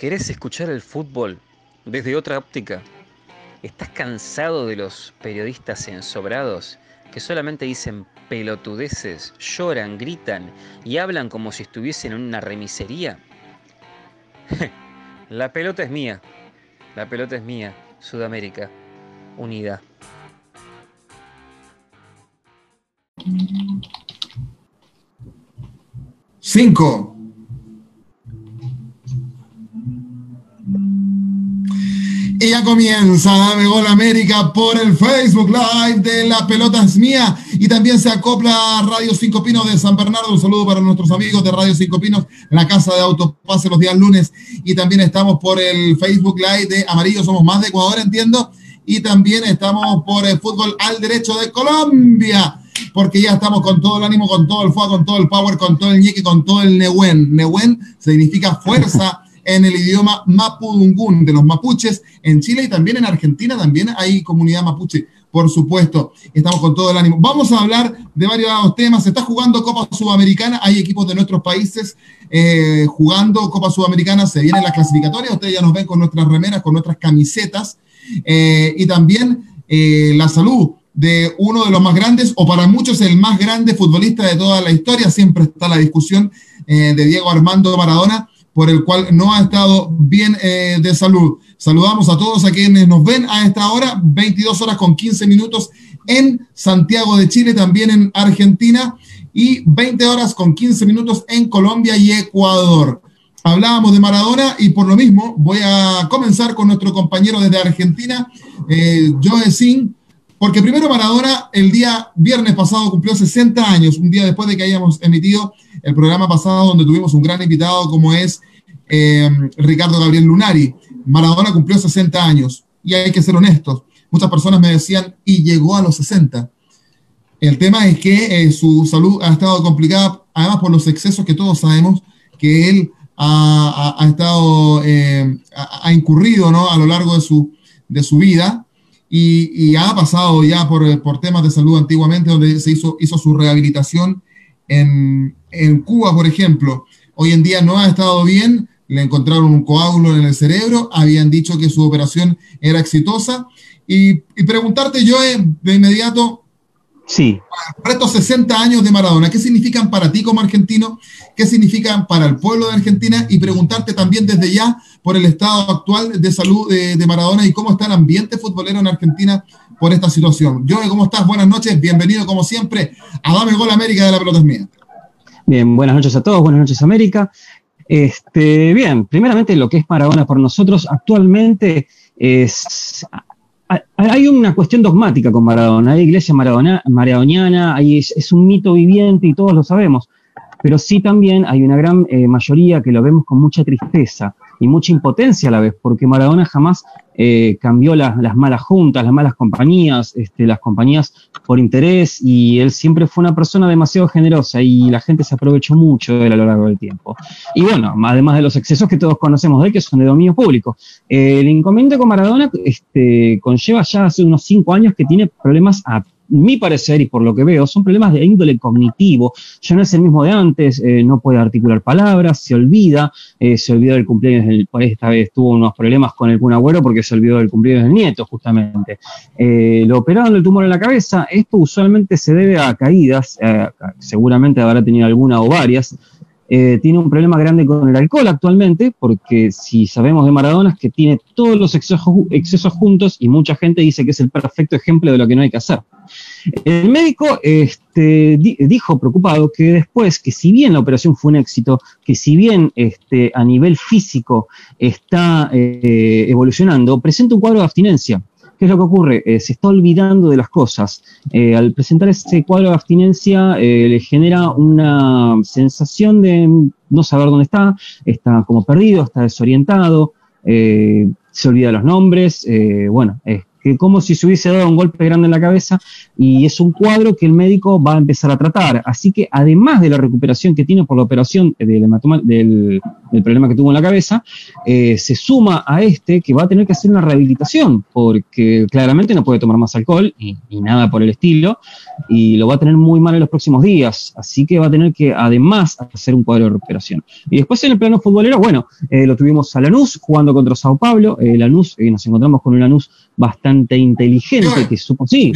¿Querés escuchar el fútbol desde otra óptica? ¿Estás cansado de los periodistas ensobrados que solamente dicen pelotudeces, lloran, gritan y hablan como si estuviesen en una remisería? La pelota es mía. La pelota es mía. Sudamérica. Unida. Cinco. Y ya comienza Dame Gol América por el Facebook Live de La Pelota es Mía. Y también se acopla Radio Cinco Pinos de San Bernardo. Un saludo para nuestros amigos de Radio Cinco Pinos la casa de Autopase los días lunes. Y también estamos por el Facebook Live de Amarillo Somos Más de Ecuador, entiendo. Y también estamos por el Fútbol al Derecho de Colombia. Porque ya estamos con todo el ánimo, con todo el fuego, con todo el power, con todo el ñeque, con todo el nehuen. Nehuen significa fuerza en el idioma mapudungún de los mapuches en Chile y también en Argentina, también hay comunidad mapuche, por supuesto. Estamos con todo el ánimo. Vamos a hablar de varios temas. Se está jugando Copa Sudamericana, hay equipos de nuestros países eh, jugando Copa Sudamericana, se vienen las clasificatorias, ustedes ya nos ven con nuestras remeras, con nuestras camisetas eh, y también eh, la salud de uno de los más grandes, o para muchos el más grande futbolista de toda la historia. Siempre está la discusión de Diego Armando Maradona por el cual no ha estado bien eh, de salud. Saludamos a todos a quienes nos ven a esta hora, 22 horas con 15 minutos en Santiago de Chile, también en Argentina, y 20 horas con 15 minutos en Colombia y Ecuador. Hablábamos de Maradona y por lo mismo voy a comenzar con nuestro compañero desde Argentina, eh, Joe Sin, porque primero Maradona el día viernes pasado cumplió 60 años, un día después de que hayamos emitido el programa pasado donde tuvimos un gran invitado como es eh, Ricardo Gabriel Lunari. Maradona cumplió 60 años y hay que ser honestos. Muchas personas me decían, y llegó a los 60. El tema es que eh, su salud ha estado complicada, además por los excesos que todos sabemos que él ha, estado, eh, ha, incurrido ¿no? a lo largo de su, de su vida y, ha pasado ya por, por, temas de salud antiguamente, donde se hizo, hizo su rehabilitación en, en Cuba, por ejemplo. Hoy en día no ha estado bien, le encontraron un coágulo en el cerebro, habían dicho que su operación era exitosa. Y, preguntarte yo de inmediato, sí. para estos 60 años de Maradona, ¿qué significan para ti como argentino? ¿Qué significan para el pueblo de Argentina? Y preguntarte también desde ya por el estado actual de salud de, Maradona y cómo está el ambiente futbolero en Argentina por esta situación. Joe, ¿cómo estás? Buenas noches, bienvenido como siempre a Dame Gol América de la Pelota es Mía. Bien, buenas noches a todos, buenas noches América. Este, bien, primeramente lo que es Maradona por nosotros actualmente es... Hay una cuestión dogmática con Maradona, hay iglesia maradona, maradoniana, hay, es, un mito viviente y todos lo sabemos, pero sí también hay una gran eh, mayoría que lo vemos con mucha tristeza y mucha impotencia a la vez, porque Maradona jamás eh, cambió las malas juntas, las malas compañías, este, las compañías por interés, y él siempre fue una persona demasiado generosa y la gente se aprovechó mucho de él a lo largo del tiempo. Y bueno, además de los excesos que todos conocemos de él, que son de dominio público. Eh, el inconveniente con Maradona este, conlleva ya hace unos cinco años que tiene problemas a mi parecer y por lo que veo, son problemas de índole cognitivo. Ya no es el mismo de antes, eh, no puede articular palabras, se olvida, eh, se olvidó del cumpleaños del, esta vez tuvo unos problemas con el Kun Agüero porque se olvidó del cumpleaños del nieto, justamente. Eh, lo operaron del tumor en la cabeza, esto usualmente se debe a caídas, seguramente habrá tenido alguna o varias, eh, tiene un problema grande con el alcohol actualmente, porque si sabemos de Maradona es que tiene todos los excesos, juntos y mucha gente dice que es el perfecto ejemplo de lo que no hay que hacer. El médico este, dijo preocupado que después, que si bien la operación fue un éxito, que si bien este, a nivel físico está eh, evolucionando, presenta un cuadro de abstinencia. ¿Qué es lo que ocurre? Eh, se está olvidando de las cosas. Eh, al presentar ese cuadro de abstinencia eh, le genera una sensación de no saber dónde está, está como perdido, está desorientado, se olvida los nombres, bueno, que como si se hubiese dado un golpe grande en la cabeza y es un cuadro que el médico va a empezar a tratar. Así que además de la recuperación que tiene por la operación del, del, problema que tuvo en la cabeza, eh, se suma a este que va a tener que hacer una rehabilitación porque claramente no puede tomar más alcohol y, nada por el estilo y lo va a tener muy mal en los próximos días. Así que va a tener que además hacer un cuadro de recuperación. Y después en el plano futbolero, bueno, eh, lo tuvimos a Lanús jugando contra Sao Paulo. Eh, Lanús, eh, nos encontramos con un Lanús bastante inteligente que supo. Sí,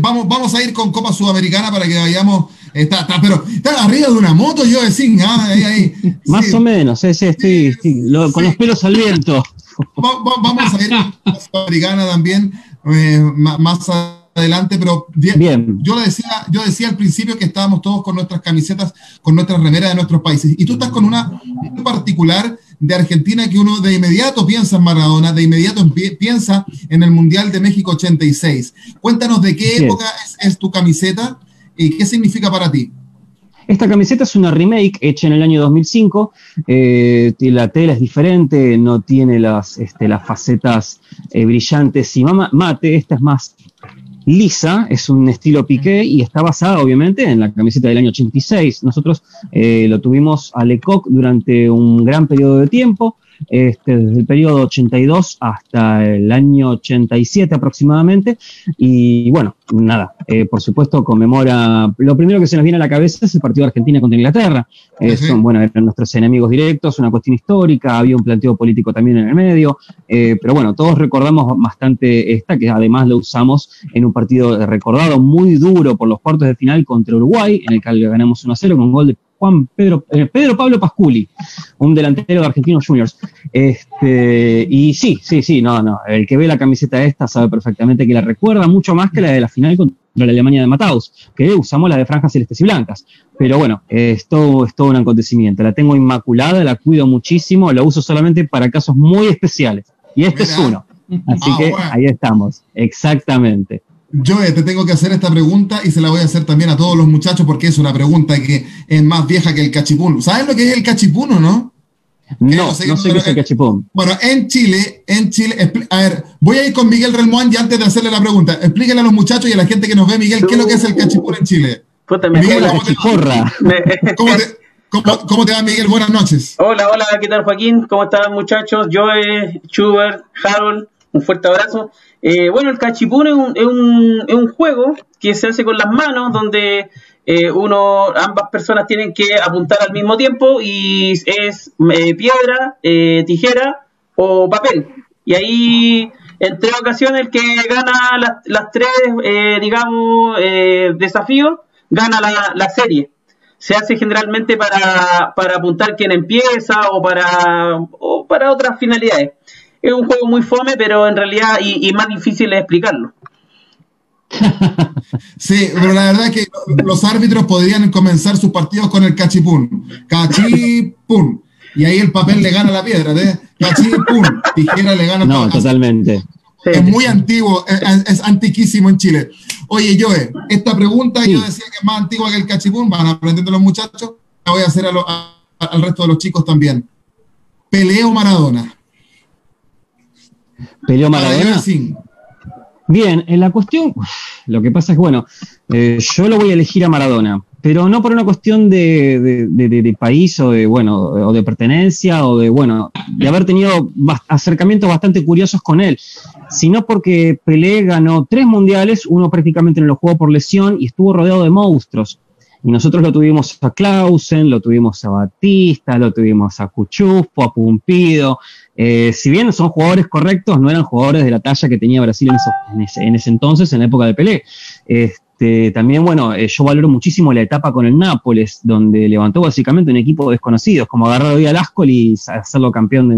vamos, vamos a ir con Copa Sudamericana para que vayamos. Está, pero está arriba de una moto, yo decía, ah, ahí, ahí. Más o menos, estoy, con los pelos al viento. vamos a ir con Copa Sudamericana también, eh, más adelante, pero bien, Yo, decía, yo decía al principio que estábamos todos con nuestras camisetas, con nuestras remeras de nuestros países, y tú estás con una particular de Argentina que uno de inmediato piensa en Maradona, de inmediato piensa en el Mundial de México 86. Cuéntanos de qué época es, tu camiseta y qué significa para ti. Esta camiseta es una remake hecha en el año 2005. Eh, la tela es diferente, no tiene las, este, las facetas eh, brillantes y mate. Esta es más lisa, es un estilo piqué y está basada obviamente en la camiseta del año 86. Nosotros eh, lo tuvimos a Lecoq durante un gran periodo de tiempo este, desde el periodo 82 hasta el año 87 aproximadamente. Y bueno, nada, eh, por supuesto conmemora, lo primero que se nos viene a la cabeza es el partido de Argentina contra Inglaterra. Eh, son, bueno, eran nuestros enemigos directos, una cuestión histórica, había un planteo político también en el medio, eh, pero bueno, todos recordamos bastante esta, que además lo usamos en un partido recordado muy duro por los cuartos de final contra Uruguay, en el que ganamos 1 a 0 con un gol de Juan Pedro, eh, Pedro Pablo Pasculi, un delantero de Argentinos Juniors. Este, y sí, sí, sí, no, no. El que ve la camiseta esta sabe perfectamente que la recuerda mucho más que la de la final contra la Alemania de Mataus, que usamos la de franjas celestes y blancas. Pero bueno, es todo, es todo un acontecimiento. La tengo inmaculada, la cuido muchísimo, la uso solamente para casos muy especiales. Y este es uno. Así ah, que ahí estamos, exactamente. Yo te tengo que hacer esta pregunta y se la voy a hacer también a todos los muchachos porque es una pregunta que es más vieja que el cachipún. ¿Sabes lo que es el cachipún o no? No, no sé, qué es el cachipún. Bueno, en Chile, en Chile, a ver, voy a ir con Miguel Relmuán y antes de hacerle la pregunta, explíquenle a los muchachos y a la gente que nos ve, Miguel, ¿qué es lo que es el cachipún en Chile? Miguel, ¿cómo te, ¿cómo, te, cómo, te, va, Miguel? Buenas noches. Hola, hola, ¿qué tal, Joaquín? ¿Cómo están, muchachos? Joe, Schubert, Harold, un fuerte abrazo. Eh, bueno, el cachipún es un, es, un, es un, juego que se hace con las manos, donde eh, uno, ambas personas tienen que apuntar al mismo tiempo y es eh, piedra, tijera o papel. Y ahí, en tres ocasiones, el que gana las, tres, digamos, desafíos, gana la, serie. Se hace generalmente para, para apuntar quién empieza o para, o para otras finalidades es un juego muy fome, pero en realidad, y, más difícil de explicarlo. Sí, pero la verdad es que los árbitros podrían comenzar sus partidos con el cachipún. Cachipún. Y ahí el papel le gana la piedra, ¿eh? Cachipún. Tijera le gana. No, totalmente. Es muy antiguo, es, antiquísimo en Chile. Oye, Joe, esta pregunta yo decía que es más antigua que el cachipún, van aprendiendo los muchachos, la voy a hacer al resto de los chicos también. Peleo Maradona. ¿Peleó Maradona? Bien, en la cuestión, lo que pasa es bueno, eh, yo lo voy a elegir a Maradona, pero no por una cuestión de, país o de, bueno, o de pertenencia o de, bueno, de haber tenido acercamientos bastante curiosos con él, sino porque Pelé ganó tres mundiales, uno prácticamente no lo jugó por lesión y estuvo rodeado de monstruos. Y nosotros lo tuvimos a Clausen, lo tuvimos a Batista, lo tuvimos a Cuchufo, a Pumpido. Eh, si bien son jugadores correctos, no eran jugadores de la talla que tenía Brasil en, ese, entonces, en la época de Pelé. Este, también, bueno, eh, yo valoro muchísimo la etapa con el Nápoles, donde levantó básicamente un equipo desconocido, como agarrar hoy al Ascol y hacerlo campeón de,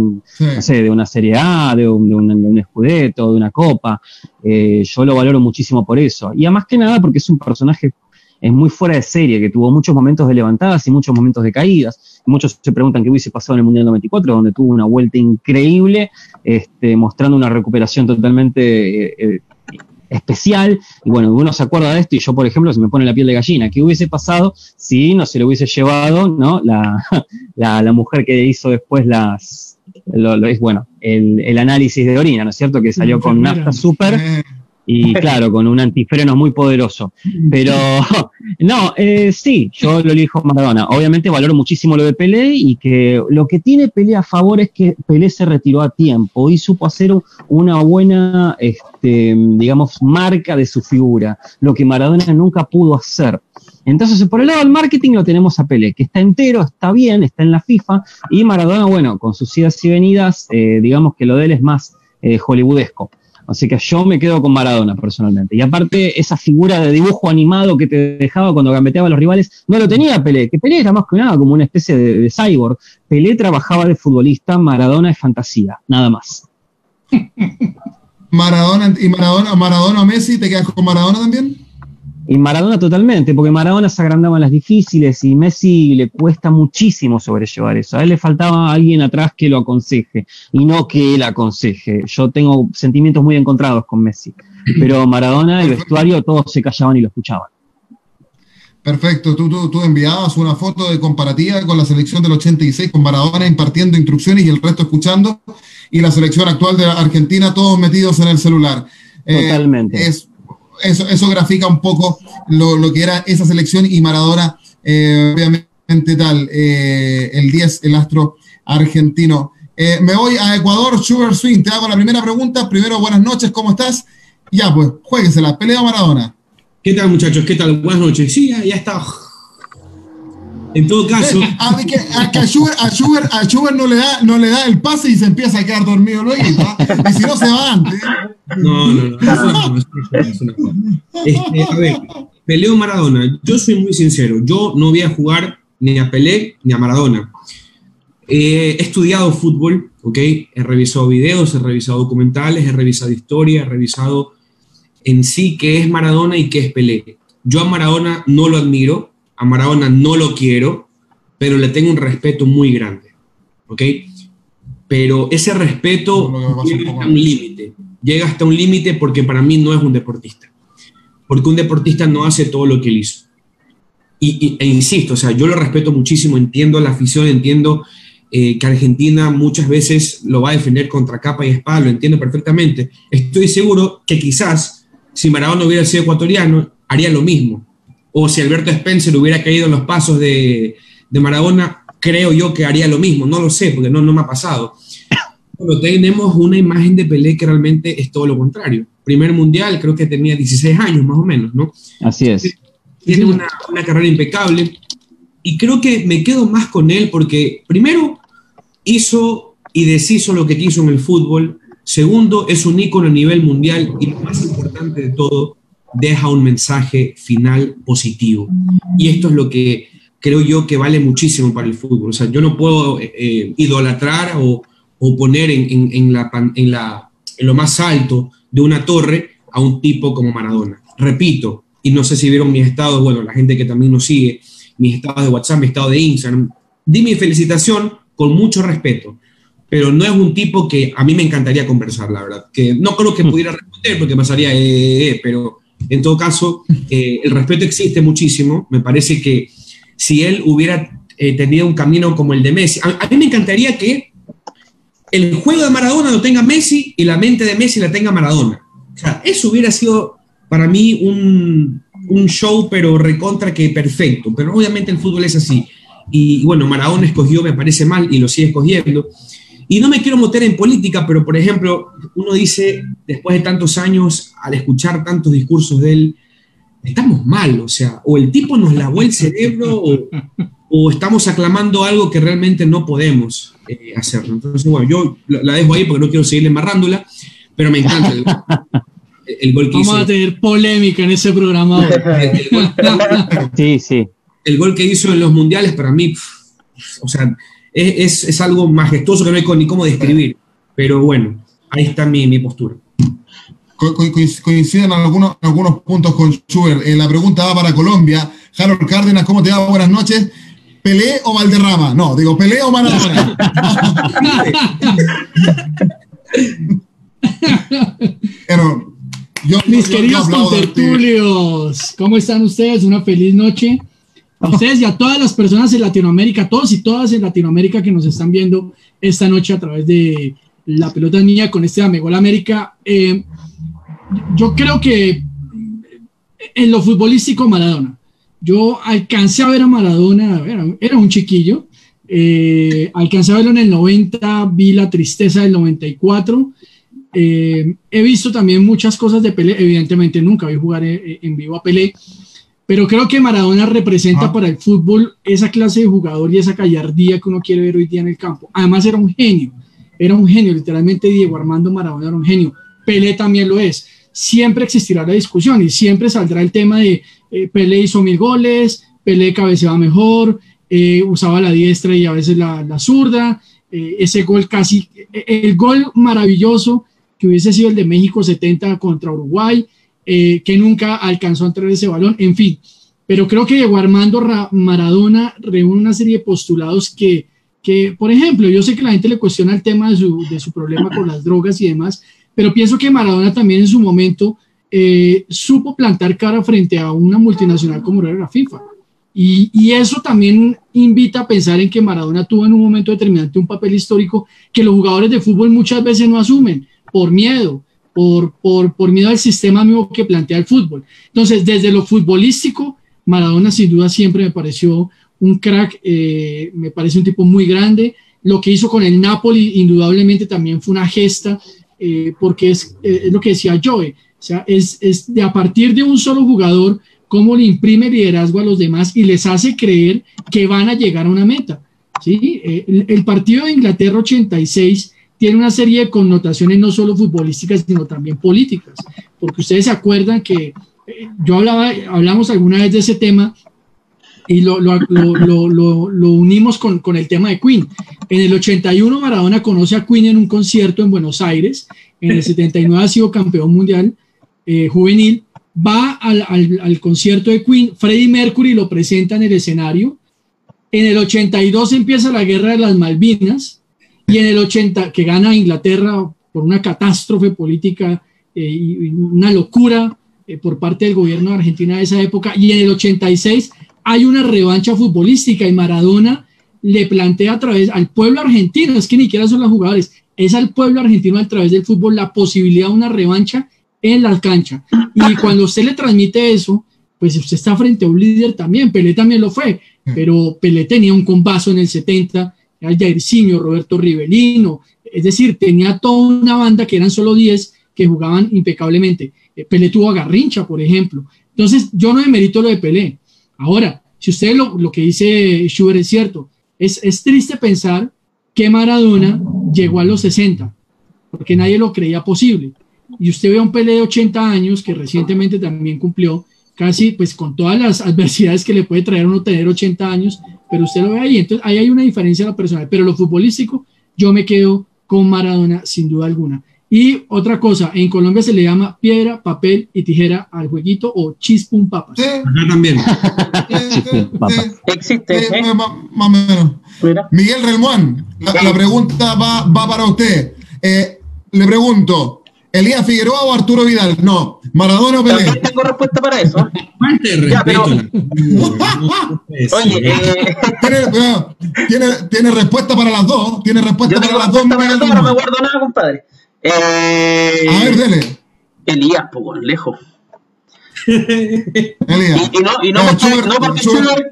no sé, de una Serie A, de un, de un, de una Copa. Eh, yo lo valoro muchísimo por eso. Y además que nada, porque es un personaje es muy fuera de serie, que tuvo muchos momentos de levantadas y muchos momentos de caídas. Muchos se preguntan qué hubiese pasado en el Mundial 94, donde tuvo una vuelta increíble, este, mostrando una recuperación totalmente eh, eh, especial. Y bueno, uno se acuerda de esto y yo, por ejemplo, se me pone la piel de gallina. ¿Qué hubiese pasado si no se lo hubiese llevado ¿no? La, la, mujer que hizo después las, lo, es bueno, el, análisis de orina, ¿no es cierto? Que salió con nafta super y claro, con un antifreno muy poderoso. Pero no, eh, sí, yo lo elijo Maradona. Obviamente valoro muchísimo lo de Pelé y que lo que tiene Pelé a favor es que Pelé se retiró a tiempo y supo hacer una buena, este, digamos, marca de su figura, lo que Maradona nunca pudo hacer. Entonces, por el lado del marketing lo tenemos a Pelé, que está entero, está bien, está en la FIFA, y Maradona, bueno, con sus idas y venidas, eh, digamos que lo de él es más eh, hollywoodesco. Así que yo me quedo con Maradona personalmente. Y aparte, esa figura de dibujo animado que te dejaba cuando gambeteaba a los rivales, no lo tenía Pelé, que Pelé era más que nada como una especie de, cyborg. Pelé trabajaba de futbolista, Maradona es fantasía, nada más. Maradona y Maradona, Maradona Messi, ¿te quedas con Maradona también? Y Maradona totalmente, porque Maradona se agrandaba en las difíciles y Messi le cuesta muchísimo sobrellevar eso. A él le faltaba alguien atrás que lo aconseje y no que él aconseje. Yo tengo sentimientos muy encontrados con Messi, pero Maradona, el vestuario, todos se callaban y lo escuchaban. Perfecto, tú, tú, tú, enviabas una foto de comparativa con la selección del 86, con Maradona impartiendo instrucciones y el resto escuchando, y la selección actual de Argentina, todos metidos en el celular. Eh, totalmente eso, eso grafica un poco lo, que era esa selección y Maradona, eh, obviamente tal, eh, el 10, el astro argentino. Eh, me voy a Ecuador, Sugar Swing, te hago la primera pregunta. Primero, buenas noches, ¿cómo estás? Ya, pues, jueguesela, pelea Maradona. ¿Qué tal, muchachos? ¿Qué tal? Buenas noches. Sí, ya está. En todo caso. A, que, a, Schubert, no, le da, no le da el pase y se empieza a quedar dormido luego. Y si no se va antes. No, no, no. Este, a ver, peleo Maradona. Yo soy muy sincero. Yo no voy a jugar ni a Pelé ni a Maradona. he estudiado fútbol, ¿ok? He revisado videos, he revisado documentales, he revisado historia, he revisado en sí qué es Maradona y qué es Pelé. Yo a Maradona no lo admiro, a Maradona no lo quiero, pero le tengo un respeto muy grande, ¿ok? Pero ese respeto llega hasta un límite, llega hasta un límite porque para mí no es un deportista, porque un deportista no hace todo lo que él hizo. Y, e insisto, o sea, yo lo respeto muchísimo, entiendo la afición, entiendo eh, que Argentina muchas veces lo va a defender contra capa y espada, lo entiendo perfectamente. Estoy seguro que quizás si Maradona hubiera sido ecuatoriano, haría lo mismo o si Alberto Spencer hubiera caído en los pasos de, Maradona, creo yo que haría lo mismo, no lo sé, porque no, no me ha pasado. Pero tenemos una imagen de Pelé que realmente es todo lo contrario. Primer mundial, creo que tenía 16 años más o menos, ¿no? Así es. Tiene una, una carrera impecable y creo que me quedo más con él porque, primero, hizo y deshizo lo que quiso en el fútbol. Segundo, es un ícono a nivel mundial y lo más importante de todo, deja un mensaje final positivo. Y esto es lo que creo yo que vale muchísimo para el fútbol. O sea, yo no puedo eh, eh, idolatrar o, poner en, la, en, la, en lo más alto de una torre a un tipo como Maradona. Repito, y no sé si vieron mis estados, bueno, la gente que también nos sigue, mis estados de WhatsApp, mi estado de Instagram, di mi felicitación con mucho respeto, pero no es un tipo que a mí me encantaría conversar, la verdad, que no creo que pudiera responder porque pasaría, eh, eh pero en todo caso, eh, el respeto existe muchísimo. Me parece que si él hubiera eh, tenido un camino como el de Messi, a, mí me encantaría que el juego de Maradona lo tenga Messi y la mente de Messi la tenga Maradona. Eso hubiera sido para mí un, show, pero recontra que perfecto. Pero obviamente el fútbol es así. Y bueno, Maradona escogió, me parece mal, y lo sigue escogiendo. Y no me quiero meter en política, pero por ejemplo, uno dice, después de tantos años, al escuchar tantos discursos de él, estamos mal, o sea, o el tipo nos lavó el cerebro o, estamos aclamando algo que realmente no podemos eh, hacerlo. Entonces, bueno, yo la dejo ahí porque no quiero seguirle embarrándola, pero me encanta el, gol que Vamos a tener polémica en ese programa. sí, sí. El gol que hizo en los mundiales para mí, o sea, es, es, algo majestuoso que no hay ni cómo describir. Pero bueno, ahí está mi, mi postura. coinciden algunos, algunos puntos con Schubert. Eh, la pregunta va para Colombia. Harold Cárdenas, ¿cómo te va? Buenas noches. ¿Pelé o Valderrama? No, digo, ¿Pelé o Maradona? Pero yo, Mis queridos contertulios, ¿cómo están ustedes? Una feliz noche. A ustedes y a todas las personas en Latinoamérica, todos y todas en Latinoamérica que nos están viendo esta noche a través de la pelota niña con este Amegol América. Eh, yo creo que en lo futbolístico Maradona. Yo alcancé a ver a Maradona, era, un chiquillo, eh, alcancé a verlo en el 90, vi la tristeza del 94. Eh, he visto también muchas cosas de Pelé, evidentemente nunca vi jugar en, vivo a Pelé, pero creo que Maradona representa ah. para el fútbol esa clase de jugador y esa gallardía que uno quiere ver hoy día en el campo. Además era un genio, era un genio, literalmente Diego Armando Maradona era un genio. Pelé también lo es siempre existirá la discusión y siempre saldrá el tema de eh, Pelé hizo mil goles, Pelé cabeceaba mejor, eh, usaba la diestra y a veces la, zurda, eh, ese gol casi, el gol maravilloso que hubiese sido el de México 70 contra Uruguay, que nunca alcanzó a entrar ese balón, en fin. Pero creo que Diego Armando Maradona reúne una serie de postulados que, que, por ejemplo, yo sé que la gente le cuestiona el tema de su, de su problema con las drogas y demás, pero pienso que Maradona también en su momento eh, supo plantar cara frente a una multinacional como era la FIFA. Y, y, eso también invita a pensar en que Maradona tuvo en un momento determinante un papel histórico que los jugadores de fútbol muchas veces no asumen por miedo, por, por, por miedo al sistema mismo que plantea el fútbol. Entonces, desde lo futbolístico, Maradona sin duda siempre me pareció un crack, eh, me parece un tipo muy grande. Lo que hizo con el Napoli indudablemente también fue una gesta eh, porque es, eh, es, lo que decía Joe, o sea, es, es, de a partir de un solo jugador, cómo le imprime liderazgo a los demás y les hace creer que van a llegar a una meta. ¿sí? El, el, partido de Inglaterra 86 tiene una serie de connotaciones no solo futbolísticas, sino también políticas, porque ustedes se acuerdan que yo hablaba, hablamos alguna vez de ese tema y lo, lo, lo, lo unimos con, con, el tema de Queen. En el 81 Maradona conoce a Queen en un concierto en Buenos Aires, en el 79 ha sido campeón mundial eh, juvenil, va al, al, al, concierto de Queen, Freddie Mercury lo presenta en el escenario, en el 82 empieza la guerra de las Malvinas. Y en el 80 que gana Inglaterra por una catástrofe política eh, y una locura eh, por parte del gobierno de Argentina de esa época. Y en el 86 hay una revancha futbolística y Maradona le plantea a través al pueblo argentino, es que ni siquiera son los jugadores, es al pueblo argentino a través del fútbol la posibilidad de una revancha en la cancha. Y cuando usted le transmite eso, pues usted está frente a un líder también, Pelé también lo fue, pero Pelé tenía un combazo en el 70, era Jairzinho, Roberto Rivelino, es decir, tenía toda una banda que eran solo 10 que jugaban impecablemente. Eh, Pelé tuvo a Garrincha, por ejemplo. Entonces, yo no demerito lo de Pelé, Ahora, si usted lo, lo que dice Schubert es cierto, es, es triste pensar que Maradona llegó a los 60, porque nadie lo creía posible. Y usted ve a un Pelé de 80 años que recientemente también cumplió, casi pues con todas las adversidades que le puede traer uno tener 80 años, pero usted lo ve ahí, entonces ahí hay una diferencia en lo personal, pero lo futbolístico yo me quedo con Maradona sin duda alguna. Y otra cosa, en Colombia se le llama piedra, papel y tijera al jueguito o chispum papas. Sí. también. Existe. ¿eh? Más, o menos. Miguel Relmuán, la, pregunta va, va, para usted. Eh, le pregunto, ¿Elías Figueroa o Arturo Vidal? No, Maradona o Pelé. También tengo respuesta para eso. ya, pero... Oye, eh... ¿Tiene, tiene, tiene, respuesta para las dos. Tiene respuesta para las dos. Para las dos, no me guardo nada, compadre. Eh, a ver, dele. Elías, pues, lejos. Elías. Y, y, no, y no, porque, no porque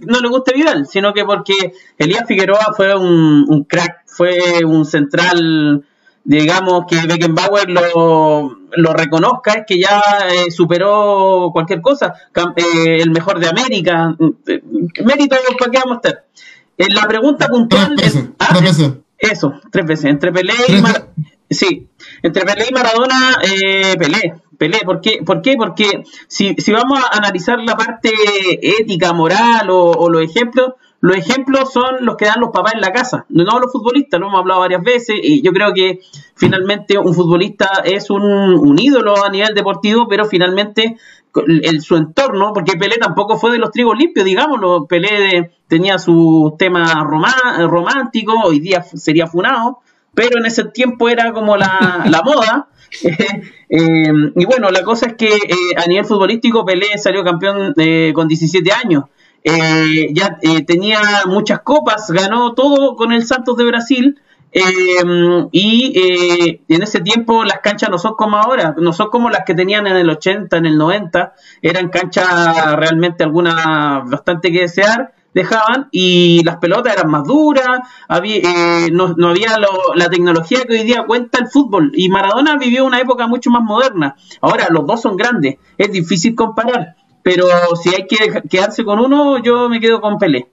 no le guste Vidal, sino que porque Elías Figueroa fue un, un crack, fue un central, digamos, que Beckenbauer lo, lo reconozca, es que ya eh, superó cualquier cosa, eh, el mejor de América, eh, mérito para que vamos a estar. En la pregunta puntual. Tres veces, ah, tres veces. Eso, tres veces, entre Pelé y Mar Sí, entre Pelé y Maradona, eh, Pelé. Pelé, ¿por qué? ¿Por qué? Porque si, si vamos a analizar la parte ética, moral o, los ejemplos, los ejemplos son los que dan los papás en la casa, no los futbolistas, lo hemos hablado varias veces, y yo creo que finalmente un futbolista es un, ídolo a nivel deportivo, pero finalmente el, su entorno, porque Pelé tampoco fue de los trigos limpios, digámoslo, Pelé tenía su tema romántico, hoy día sería funado, pero en ese tiempo era como la, la moda. eh, y bueno, la cosa es que eh, a nivel futbolístico Pelé salió campeón eh, con 17 años. eh, ya eh, tenía muchas copas, ganó todo con el Santos de Brasil. y en ese tiempo las canchas no son como ahora, no son como las que tenían en el 80, en el 90, eran canchas realmente algunas bastante que desear dejaban y las pelotas eran más duras, había, eh, no, no, había la tecnología que hoy día cuenta el fútbol y Maradona vivió una época mucho más moderna. Ahora los dos son grandes, es difícil comparar, pero si hay que quedarse con uno, yo me quedo con Pelé.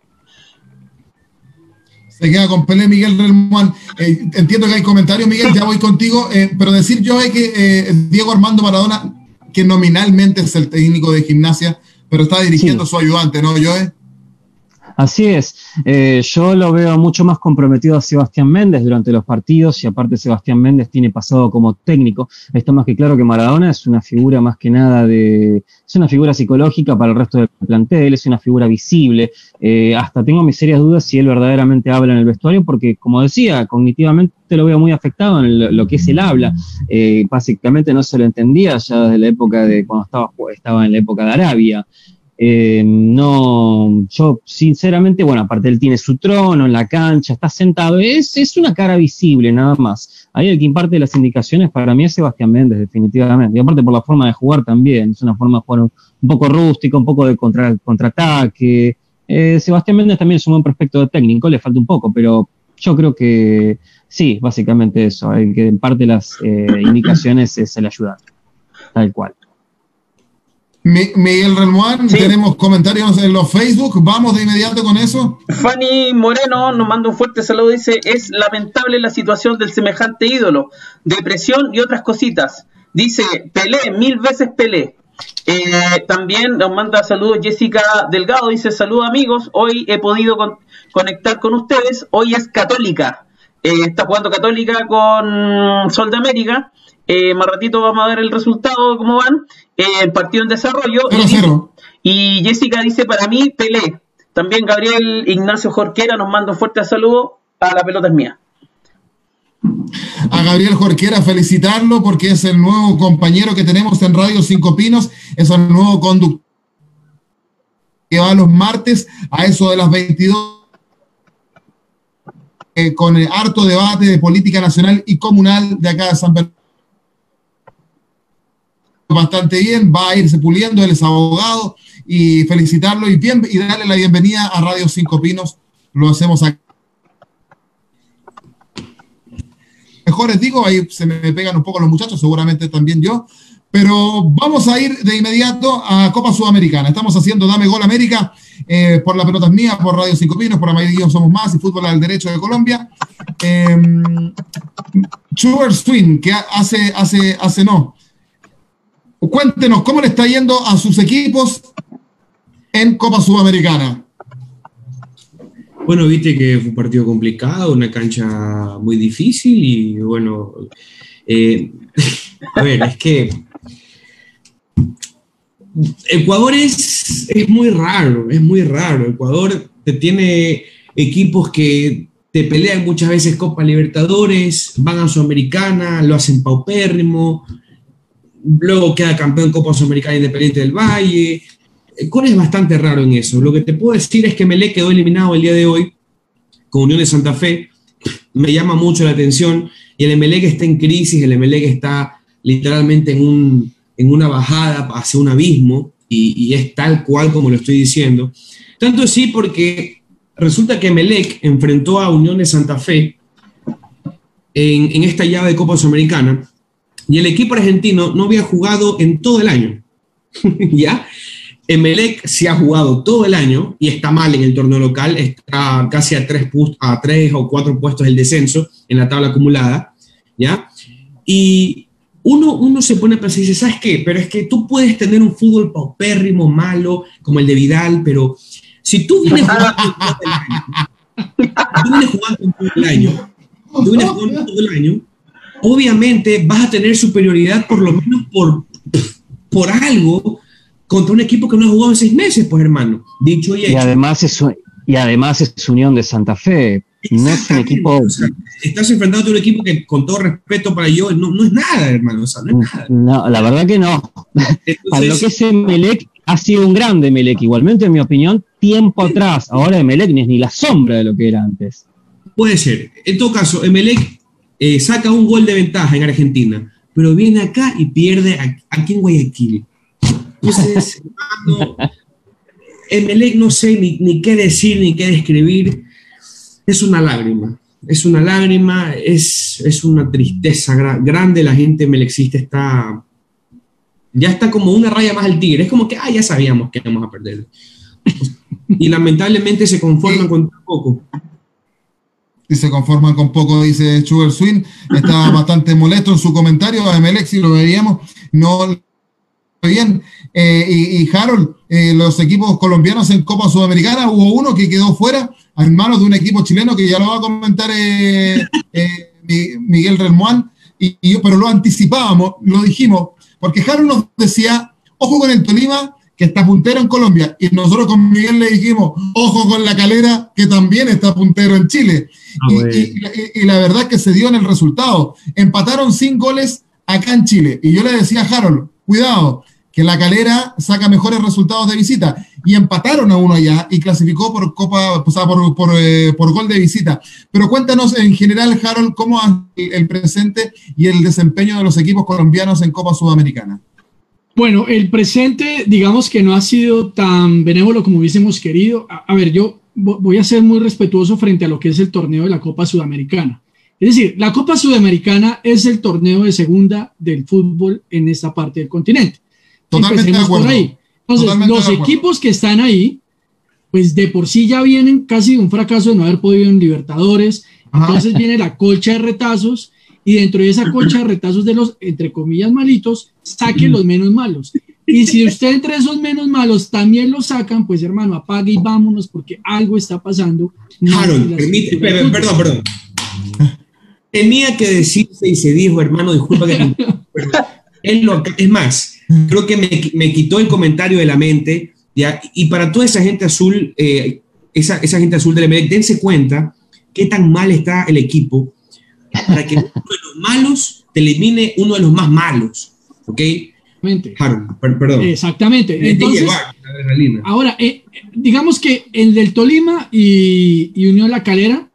Se queda con Pelé Miguel Relmuán. Eh, entiendo que hay comentarios, Miguel, ya voy contigo, eh, pero decir yo es que Diego Armando Maradona, que nominalmente es el técnico de gimnasia, pero está dirigiendo su ayudante, ¿no, Joe? Así es, eh, yo lo veo mucho más comprometido a Sebastián Méndez durante los partidos y aparte Sebastián Méndez tiene pasado como técnico. Está más que claro que Maradona es una figura más que nada de, es una figura psicológica para el resto del plantel, es una figura visible. Eh, hasta tengo mis serias dudas si él verdaderamente habla en el vestuario porque, como decía, cognitivamente lo veo muy afectado en lo que es el habla. Eh, básicamente no se lo entendía ya desde la época de cuando estaba, estaba en la época de Arabia. Eh, no, yo sinceramente, bueno, aparte él tiene su trono en la cancha, está sentado, es, es una cara visible nada más. Ahí el que imparte las indicaciones para mí es Sebastián Méndez, definitivamente. Y aparte por la forma de jugar también, es una forma de jugar un, poco rústica, un poco de contra, contraataque. Eh, Sebastián Méndez también es un buen prospecto técnico, le falta un poco, pero yo creo que sí, básicamente eso, el que imparte las eh, indicaciones es el ayudante, tal cual. Miguel Relmuán, tenemos comentarios en los Facebook, vamos de inmediato con eso. Fanny Moreno nos manda un fuerte saludo, dice, es lamentable la situación del semejante ídolo, depresión y otras cositas. Dice, Pelé, mil veces Pelé. Eh, también nos manda saludos Jessica Delgado, dice, saludos amigos, hoy he podido conectar con ustedes, hoy es católica, eh, está jugando católica con Sol de América. Eh, más ratito vamos a ver el resultado, cómo van. Eh, el partido en desarrollo. y, Jessica dice, para mí, Pelé. También Gabriel Ignacio Jorquera nos manda un fuerte saludo. A la pelota es mía. A Gabriel Jorquera felicitarlo porque es el nuevo compañero que tenemos en Radio Cinco Pinos, es el nuevo conductor que va los martes a eso de las 22 eh, con el harto debate de política nacional y comunal de acá de San Pedro bastante bien, va a irse puliendo, él es abogado y felicitarlo y, bien, y darle la bienvenida a Radio Cinco Pinos. Lo hacemos acá. Mejor les digo, ahí se me pegan un poco los muchachos, seguramente también yo. Pero vamos a ir de inmediato a Copa Sudamericana. Estamos haciendo Dame Gol América eh, por las pelotas mías, por Radio Cinco Pinos, por Amarillo Somos Más y Fútbol al Derecho de Colombia. Eh, Sugar Swing, que hace, hace, hace no, Cuéntenos cómo le está yendo a sus equipos en Copa Sudamericana. Bueno, viste que fue un partido complicado, una cancha muy difícil y bueno, eh, a ver, es que Ecuador es, es muy raro, es muy raro. Ecuador te tiene equipos que te pelean muchas veces Copa Libertadores, van a Sudamericana, lo hacen paupérrimo, luego queda campeón Copa Sudamericana Independiente del Valle. El Core es bastante raro en eso. Lo que te puedo decir es que Melé quedó eliminado el día de hoy con Unión de Santa Fe. Me llama mucho la atención. Y el que está en crisis, el que está literalmente en, un, en una bajada hacia un abismo. Y, es tal cual como lo estoy diciendo. Tanto así porque resulta que Melec enfrentó a Unión de Santa Fe en, en esta llave de Copa Sudamericana y el equipo argentino no había jugado en todo el año. ¿Ya? Emelec se ha jugado todo el año y está mal en el torneo local, está casi a tres, a tres o cuatro puestos del descenso en la tabla acumulada, ¿ya? Y uno, uno se pone a pensar y dice, ¿sabes qué? Pero es que tú puedes tener un fútbol paupérrimo, malo, como el de Vidal, pero si tú vienes jugando todo el año, tú vienes jugando todo el año, tú vienes jugando todo el año, obviamente vas a tener superioridad por lo menos por, por algo contra un equipo que no ha jugado en seis meses, pues hermano. Dicho y, y además es, y además es Unión de Santa Fe. No es un equipo. estás enfrentando a un equipo que, con todo respeto para yo, no, no es nada, hermano. no es nada. No, la verdad que no. para lo que es Melec, ha sido un grande Melec, igualmente, en mi opinión, tiempo atrás. Ahora Emelec ni es ni la sombra de lo que era antes. Puede ser. En todo caso, Emelec eh, saca un gol de ventaja en Argentina, pero viene acá y pierde aquí en Guayaquil. Entonces, hermano, Emelec no sé ni, ni, qué decir ni qué describir. Es una lágrima. Es una lágrima, es, es una tristeza grande. La gente emelexista está. Ya está como una raya más al tigre. Es como que, ah, ya sabíamos que íbamos a perder. Y lamentablemente se conforman con poco. Y se conforman con poco, dice Sugar Swing. Está bastante molesto en su comentario. A Emelec, si lo veíamos, no bien. Eh, y, Harold, eh, los equipos colombianos en Copa Sudamericana, hubo uno que quedó fuera en manos de un equipo chileno que ya lo va a comentar eh, Miguel Relmuán, y, pero lo anticipábamos, lo dijimos, porque Harold nos decía, ojo con el Tolima, que está puntero en Colombia, y nosotros con Miguel le dijimos, ojo con la calera, que también está puntero en Chile. Ah, y, y, la verdad que se dio en el resultado. Empataron sin goles acá en Chile. Y yo le decía a Harold, cuidado, que la calera saca mejores resultados de visita. Y empataron a uno allá y clasificó por Copa, o sea, por, por, eh, por, gol de visita. Pero cuéntanos en general, Harold, cómo el presente y el desempeño de los equipos colombianos en Copa Sudamericana. Bueno, el presente, digamos que no ha sido tan benévolo como hubiésemos querido. A, a ver, yo voy a ser muy respetuoso frente a lo que es el torneo de la Copa Sudamericana. Es decir, la Copa Sudamericana es el torneo de segunda del fútbol en esta parte del continente. Totalmente de acuerdo. Por ahí. Entonces, los equipos que están ahí, pues de por sí ya vienen casi de un fracaso de no haber podido en Libertadores. Entonces viene la colcha de retazos y dentro de esa colcha de retazos de los, entre comillas, malitos, saque los menos malos. Y si usted entre esos menos malos también lo sacan, pues hermano, apague y vámonos porque algo está pasando. Harold, permite, perdón, perdón tenía que decirse y se dijo, hermano, disculpa que... es más, creo que me, quitó el comentario de la mente, ¿ya? y para toda esa gente azul, eh, esa, esa, gente azul del MLE, dense cuenta qué tan mal está el equipo para que uno de los malos te elimine uno de los más malos, ¿ok? perdón. Exactamente. Entonces, ahora, eh, digamos que el del Tolima y, y Unión La Calera,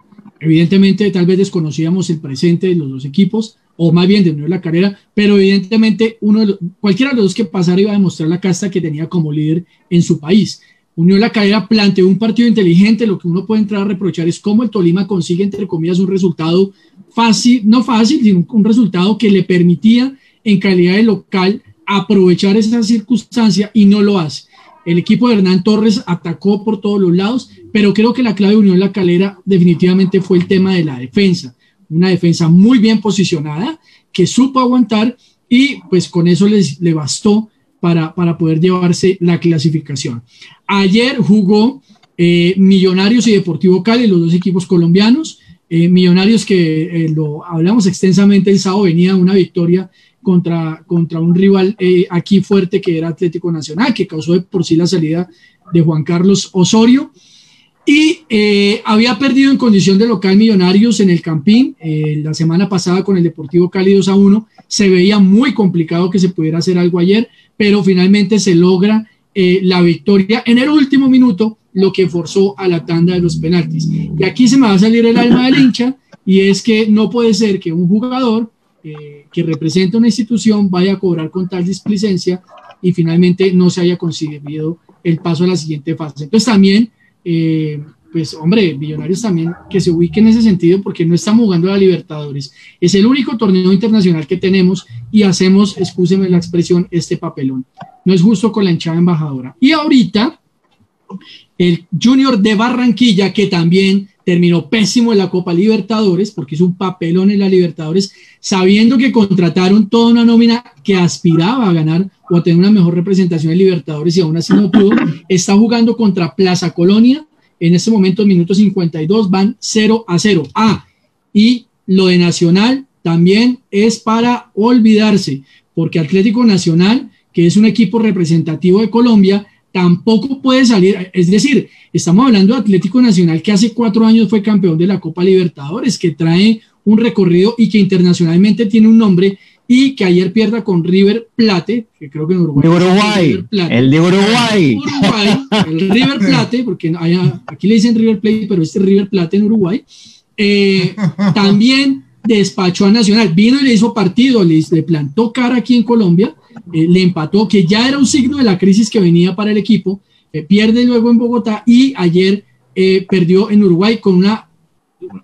Evidentemente, tal vez desconocíamos el presente de los dos equipos, o más bien de Unión La Carrera, pero evidentemente uno de cualquiera de los dos que pasara iba a demostrar la casta que tenía como líder en su país. Unión La Carrera planteó un partido inteligente, lo que uno puede entrar a reprochar es cómo el Tolima consigue, entre comillas, un resultado fácil, no fácil, sino un resultado que le permitía en calidad de local aprovechar esa circunstancia y no lo hace. El equipo de Hernán Torres atacó por todos los lados, pero creo que la clave de Unión La Calera definitivamente fue el tema de la defensa. Una defensa muy bien posicionada, que supo aguantar y pues con eso les, le bastó para, para poder llevarse la clasificación. Ayer jugó eh, Millonarios y Deportivo Cali, los dos equipos colombianos. Eh, Millonarios que eh, lo hablamos extensamente el sábado venía una victoria contra, contra un rival eh, aquí fuerte que era Atlético Nacional, que causó de por sí la salida de Juan Carlos Osorio. Y eh, había perdido en condición de local Millonarios en el Campín eh, la semana pasada con el Deportivo Cali 2 a 1. Se veía muy complicado que se pudiera hacer algo ayer, pero finalmente se logra la victoria en el último minuto, lo que forzó a la tanda de los penaltis. Y aquí se me va a salir el alma del hincha, y es que no puede ser que un jugador eh, que representa una institución vaya a cobrar con tal displicencia y finalmente no se haya conseguido el paso a la siguiente fase. Entonces también, eh, pues hombre, Millonarios también que se ubique en ese sentido porque no estamos jugando a la Libertadores. Es el único torneo internacional que tenemos y hacemos, excúseme la expresión, este papelón. No es justo con la hinchada embajadora. Y ahorita, el Junior de Barranquilla, que también terminó pésimo en la Copa Libertadores porque hizo un papelón en la Libertadores, sabiendo que contrataron toda una nómina que aspiraba a ganar o a tener una mejor representación en Libertadores y aún así no pudo. Está jugando contra Plaza Colonia. En este momento, minuto 52, van 0 a 0. Ah, y lo de Nacional también es para olvidarse, porque Atlético Nacional, que es un equipo representativo de Colombia, tampoco puede salir, es decir, estamos hablando de Atlético Nacional que hace cuatro años fue campeón de la Copa Libertadores, que trae un recorrido y que internacionalmente tiene un nombre y que ayer pierda con River Plate, que creo que en Uruguay. De Uruguay, el de Uruguay. el River Plate, porque aquí le dicen River Plate, pero este es River Plate en Uruguay. Eh, también despachó a Nacional, vino y le hizo partido, le, plantó cara aquí en Colombia, eh, le empató, que ya era un signo de la crisis que venía para el equipo, eh, pierde luego en Bogotá y ayer perdió en Uruguay con una,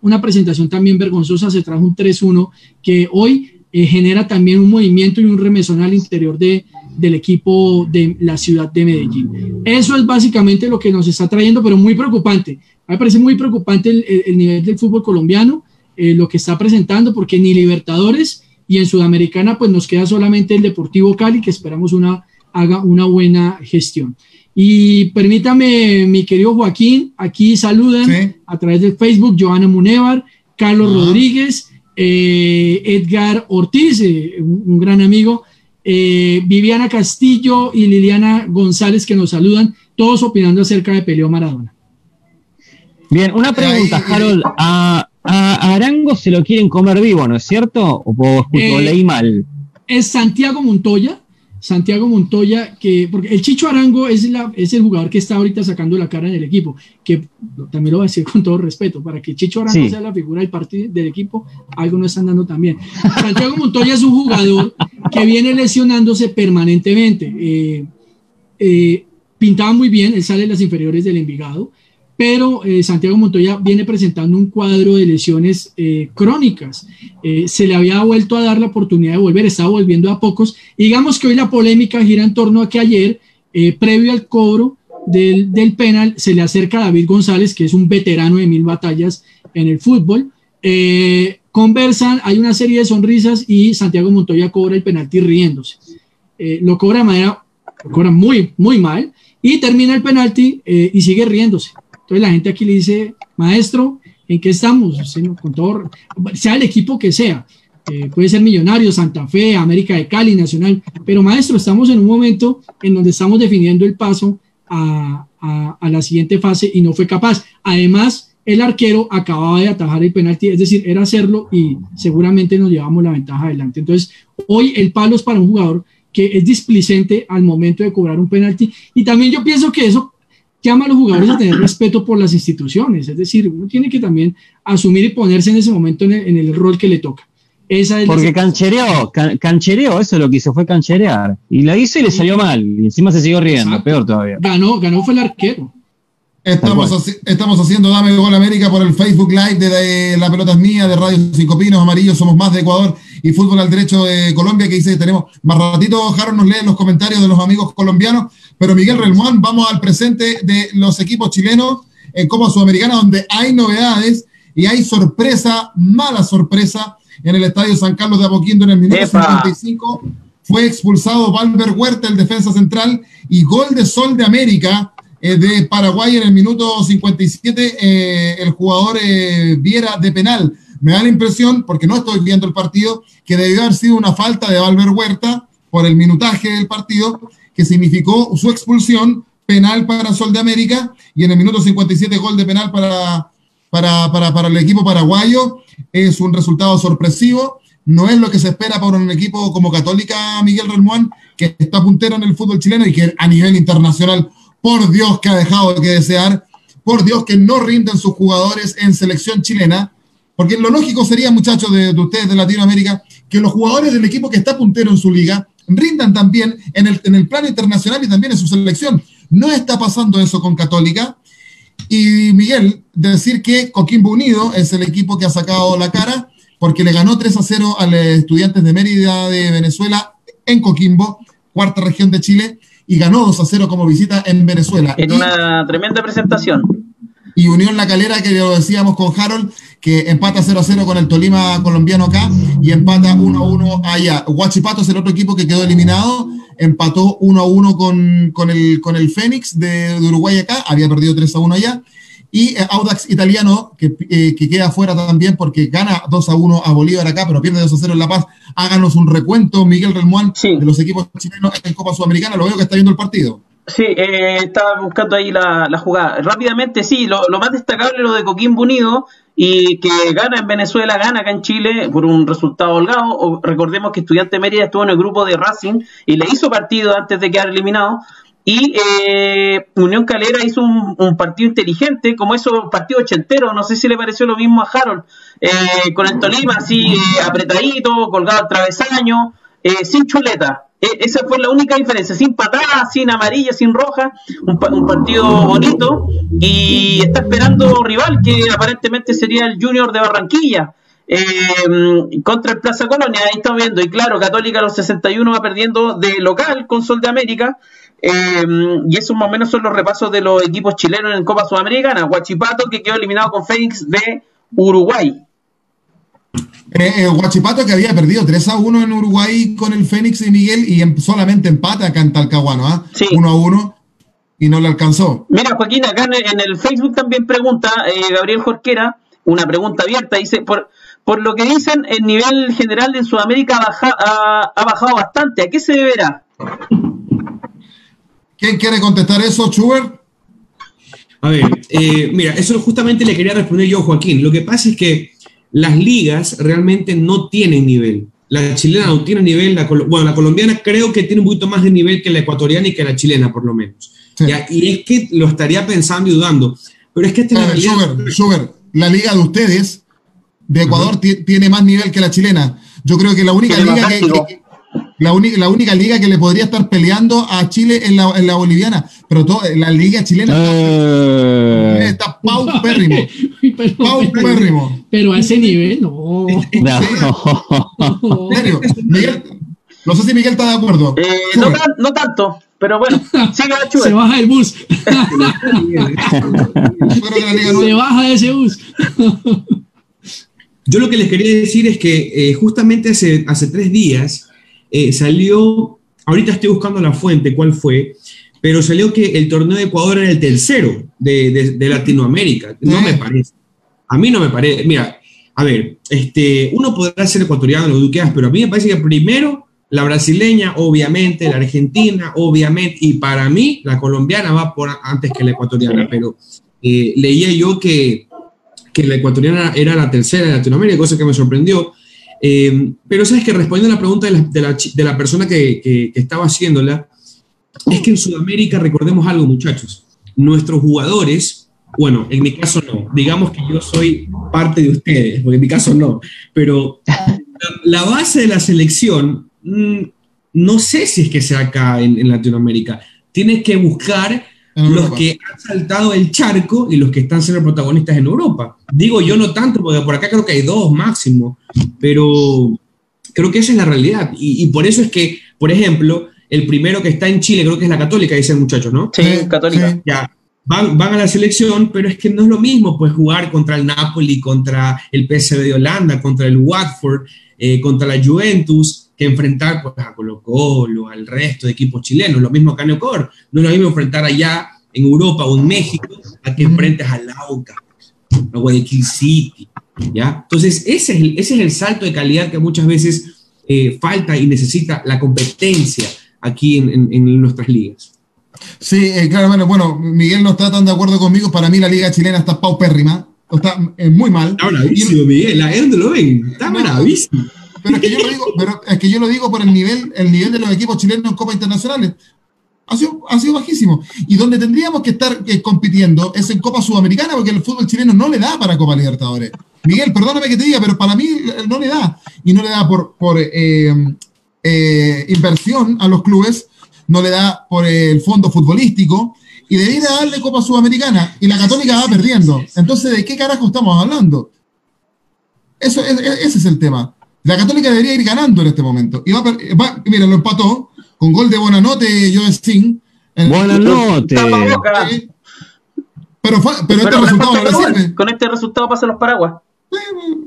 una presentación también vergonzosa, se trajo un 3-1 que hoy eh, genera también un movimiento y un remesón al interior de, del equipo de la ciudad de Medellín. Eso es básicamente lo que nos está trayendo, pero muy preocupante. me parece muy preocupante el, nivel del fútbol colombiano, eh, lo que está presentando, porque ni Libertadores y en Sudamericana pues nos queda solamente el Deportivo Cali, que esperamos una, haga una buena gestión. Y permítame, mi querido Joaquín, aquí saludan a través de Facebook Joana Munevar, Carlos Rodríguez, eh, Edgar Ortiz, eh, un, gran amigo, eh, Viviana Castillo y Liliana González que nos saludan, todos opinando acerca de Peleo Maradona. Bien, una pregunta, Harold. A, Arango se lo quieren comer vivo, ¿no es cierto? ¿O, o leí mal? Es Santiago Montoya, Santiago Montoya, que, porque el Chicho Arango es, la, es el jugador que está ahorita sacando la cara en el equipo, que también lo voy a decir con todo respeto, para que Chicho Arango sea la figura del partido del equipo, algo no están dando también. Santiago Montoya es un jugador que viene lesionándose permanentemente. Eh, eh, pintaba muy bien, él sale en las inferiores del Envigado, pero eh, Santiago Montoya viene presentando un cuadro de lesiones eh, crónicas. Eh, se le había vuelto a dar la oportunidad de volver, estaba volviendo a pocos. digamos que hoy la polémica gira en torno a que ayer, previo al cobro del, penal, se le acerca a David González, que es un veterano de mil batallas en el fútbol. conversan, hay una serie de sonrisas y Santiago Montoya cobra el penalti riéndose. lo cobra de manera, cobra muy, muy mal y termina el penalti y sigue riéndose. Entonces la gente aquí le dice, maestro, ¿en qué estamos? Con todo, sea el equipo que sea, eh, puede ser Millonario, Santa Fe, América de Cali, Nacional, pero maestro, estamos en un momento en donde estamos definiendo el paso a, la siguiente fase y no fue capaz. Además, el arquero acababa de atajar el penalti, es decir, era hacerlo y seguramente nos llevamos la ventaja adelante. Entonces, hoy el palo es para un jugador que es displicente al momento de cobrar un penalti y también yo pienso que eso llama a los jugadores a tener respeto por las instituciones. Es decir, uno tiene que también asumir y ponerse en ese momento en el, rol que le toca. Esa es Porque canchereó, canchereó, eso lo que hizo fue cancherear. Y la hizo y le salió mal. Y encima se siguió riendo, peor todavía. Ganó, ganó fue el arquero. Estamos, estamos haciendo Dame Gol América por el Facebook Live de, La Pelota es Mía, de Radio Cinco Pinos, Amarillo, Somos Más de Ecuador y Fútbol al Derecho de Colombia, que dice que tenemos más ratito, Jaro nos lee los comentarios de los amigos colombianos, pero Miguel Relmuán, vamos al presente de los equipos chilenos en Copa Sudamericana, donde hay novedades y hay sorpresa, mala sorpresa, en el Estadio San Carlos de Apoquindo en el minuto 55. Fue expulsado Valver Huerta, el defensa central, y gol de Sol de América eh, de Paraguay en el minuto 57, eh, el jugador eh, Viera de penal. Me da la impresión, porque no estoy viendo el partido, que debió haber sido una falta de Valver Huerta por el minutaje del partido, significó su expulsión, penal para Sol de América, y en el minuto 57 gol de penal para, para, para, para el equipo paraguayo. Es un resultado sorpresivo no es lo que se espera por un equipo como Católica Miguel Relmuán, que está puntero en el fútbol chileno y que a nivel internacional por Dios que ha dejado que desear, por Dios que no rinden sus jugadores en selección chilena, porque lo lógico sería, muchachos de, ustedes de Latinoamérica, que los jugadores del equipo que está puntero en su liga rindan también en el, en el plano internacional y también en su selección. No está pasando eso con Católica. Y Miguel, decir que Coquimbo Unido es el equipo que ha sacado la cara porque le ganó 3 a 0 a los estudiantes de Mérida de Venezuela en Coquimbo, cuarta región de Chile, y ganó 2 a 0 como visita en Venezuela. En una tremenda presentación. Y Unión La Calera, que lo decíamos con Harold, que empata 0 a 0 con el Tolima colombiano acá y empata 1 a 1 allá. Huachipato es el otro equipo que quedó eliminado, empató 1 a 1 con, con, el, con el Fénix de, de Uruguay acá, había perdido 3 a 1 allá y eh, Audax italiano, que, eh, que, queda fuera también porque gana 2 a 1 a Bolívar acá, pero pierde 2 a 0 en La Paz. Háganos un recuento, Miguel Relmuán, de los equipos chilenos en Copa Sudamericana. Lo veo que está viendo el partido. Sí, eh, estaba buscando ahí la, jugada. Rápidamente, sí, lo, más destacable lo de Coquimbo Unido y que gana en Venezuela, gana acá en Chile por un resultado holgado. O, recordemos que Estudiante Mérida estuvo en el grupo de Racing y le hizo partido antes de quedar eliminado. Y eh, Unión Calera hizo un, partido inteligente, como esos partidos ochenteros. No sé si le pareció lo mismo a Harold, eh, con el Tolima así eh, apretadito, colgado al travesaño, sin chuleta. E, esa fue la única diferencia, sin patadas, sin amarilla, sin roja, un, un, partido bonito y está esperando rival que aparentemente sería el Junior de Barranquilla. Eh, contra el Plaza Colonia, ahí estamos viendo, y claro, Católica los 61 va perdiendo de local con Sol de América, eh, y esos más o menos son los repasos de los equipos chilenos en Copa Sudamericana. Guachipato que quedó eliminado con Fénix de Uruguay. Eh, eh, Guachipato que había perdido 3 a 1 en Uruguay con el Fénix y Miguel y en, solamente empate acá en Talcahuano, ¿ah? Sí. 1 a 1 y no le alcanzó. Mira, Joaquín, acá en, en el Facebook también pregunta eh, Gabriel Jorquera, una pregunta abierta, dice, por, por lo que dicen, el nivel general en Sudamérica ha, baja, ha, ha bajado bastante. ¿A qué se deberá? ¿Quién quiere contestar eso, Schubert? A ver, eh, mira, eso justamente le quería responder yo, Joaquín. Lo que pasa es que las ligas realmente no tienen nivel. La chilena no tiene nivel, la, bueno, la colombiana creo que tiene un poquito más de nivel que la ecuatoriana y que la chilena, por lo menos. Sí. ¿Ya? Y es que lo estaría pensando y dudando. Pero es que este ver, Schubert, Schubert, la liga de ustedes, de Ecuador, uh -huh. tiene más nivel que la chilena. Yo creo que la única liga que, que, la, la, única liga que le podría estar peleando a Chile es la, en la boliviana, pero todo, la liga chilena Eh. está, está paupérrimo. pero, paupérrimo. Pero a ese nivel, no. no. ¿En serio? Miguel, no sé si Miguel está de acuerdo. Eh, no, no, tanto, pero bueno, sigue la Se baja el bus. Se baja de ese bus. Yo lo que les quería decir es que eh, justamente hace, hace tres días eh, salió, ahorita estoy buscando la fuente, cuál fue, pero salió que el torneo de Ecuador era el tercero de, de, de Latinoamérica. No me parece. A mí no me parece. Mira, a ver, este, uno podrá ser ecuatoriano, lo que quieras, pero a mí me parece que primero la brasileña, obviamente, la argentina, obviamente, y para mí la colombiana va por antes que la ecuatoriana, pero eh, leía yo que, que la ecuatoriana era la tercera de Latinoamérica, cosa que me sorprendió. Eh, pero sabes que respondiendo a la pregunta de la, de la, de la persona que, que, estaba haciéndola, es que en Sudamérica recordemos algo, muchachos. Nuestros jugadores, bueno, en mi caso no, digamos que yo soy parte de ustedes, porque en mi caso no, pero la, base de la selección, mmm, no sé si es que sea acá en, en Latinoamérica. Tienes que buscar los que han saltado el charco y los que están siendo protagonistas en Europa. Digo yo no tanto, porque por acá creo que hay dos máximo, pero creo que esa es la realidad. Y, y, por eso es que, por ejemplo, el primero que está en Chile, creo que es la Católica, dice el muchacho, ¿no? Sí, Católica. Sí. Ya. Van, van, a la selección, pero es que no es lo mismo, pues jugar contra el Napoli, contra el PSV de Holanda, contra el Watford, eh, contra la Juventus, que enfrentar pues, a Colo Colo, al resto de equipos chilenos. Lo mismo acá en Ecuador. No es lo mismo enfrentar allá en Europa o en México a que enfrentes al Aucas, a Guayaquil City. ¿ya? Entonces, ese es, el, ese es el salto de calidad que muchas veces eh, falta y necesita la competencia aquí en, en, en nuestras ligas. Sí, eh, claro, bueno, bueno, Miguel no está tan de acuerdo conmigo. Para mí la liga chilena está paupérrima. Está eh, muy mal. Está bravísimo, Miguel. ¿A dónde lo ven? Está bravísimo. Pero es que yo lo digo, pero es que yo lo digo por el nivel, el nivel de los equipos chilenos en Copas Internacionales. Ha sido, ha sido bajísimo. Y donde tendríamos que estar eh, compitiendo es en Copa Sudamericana, porque el fútbol chileno no le da para Copa Libertadores. Miguel, perdóname que te diga, pero para mí no le da. Y no le da por, por eh, eh, inversión a los clubes, no le da por el fondo futbolístico, y debería darle Copa Sudamericana. Y la Católica va perdiendo. Entonces, ¿de qué carajo estamos hablando? Eso, ese es el tema. La Católica debería ir ganando en este momento. Y va, va mira, lo empató con gol de Buenanote, Joe Sting. Buenanote. Pero, fue, pero, pero, este resultado no le sirve. Con este resultado pasan los paraguas.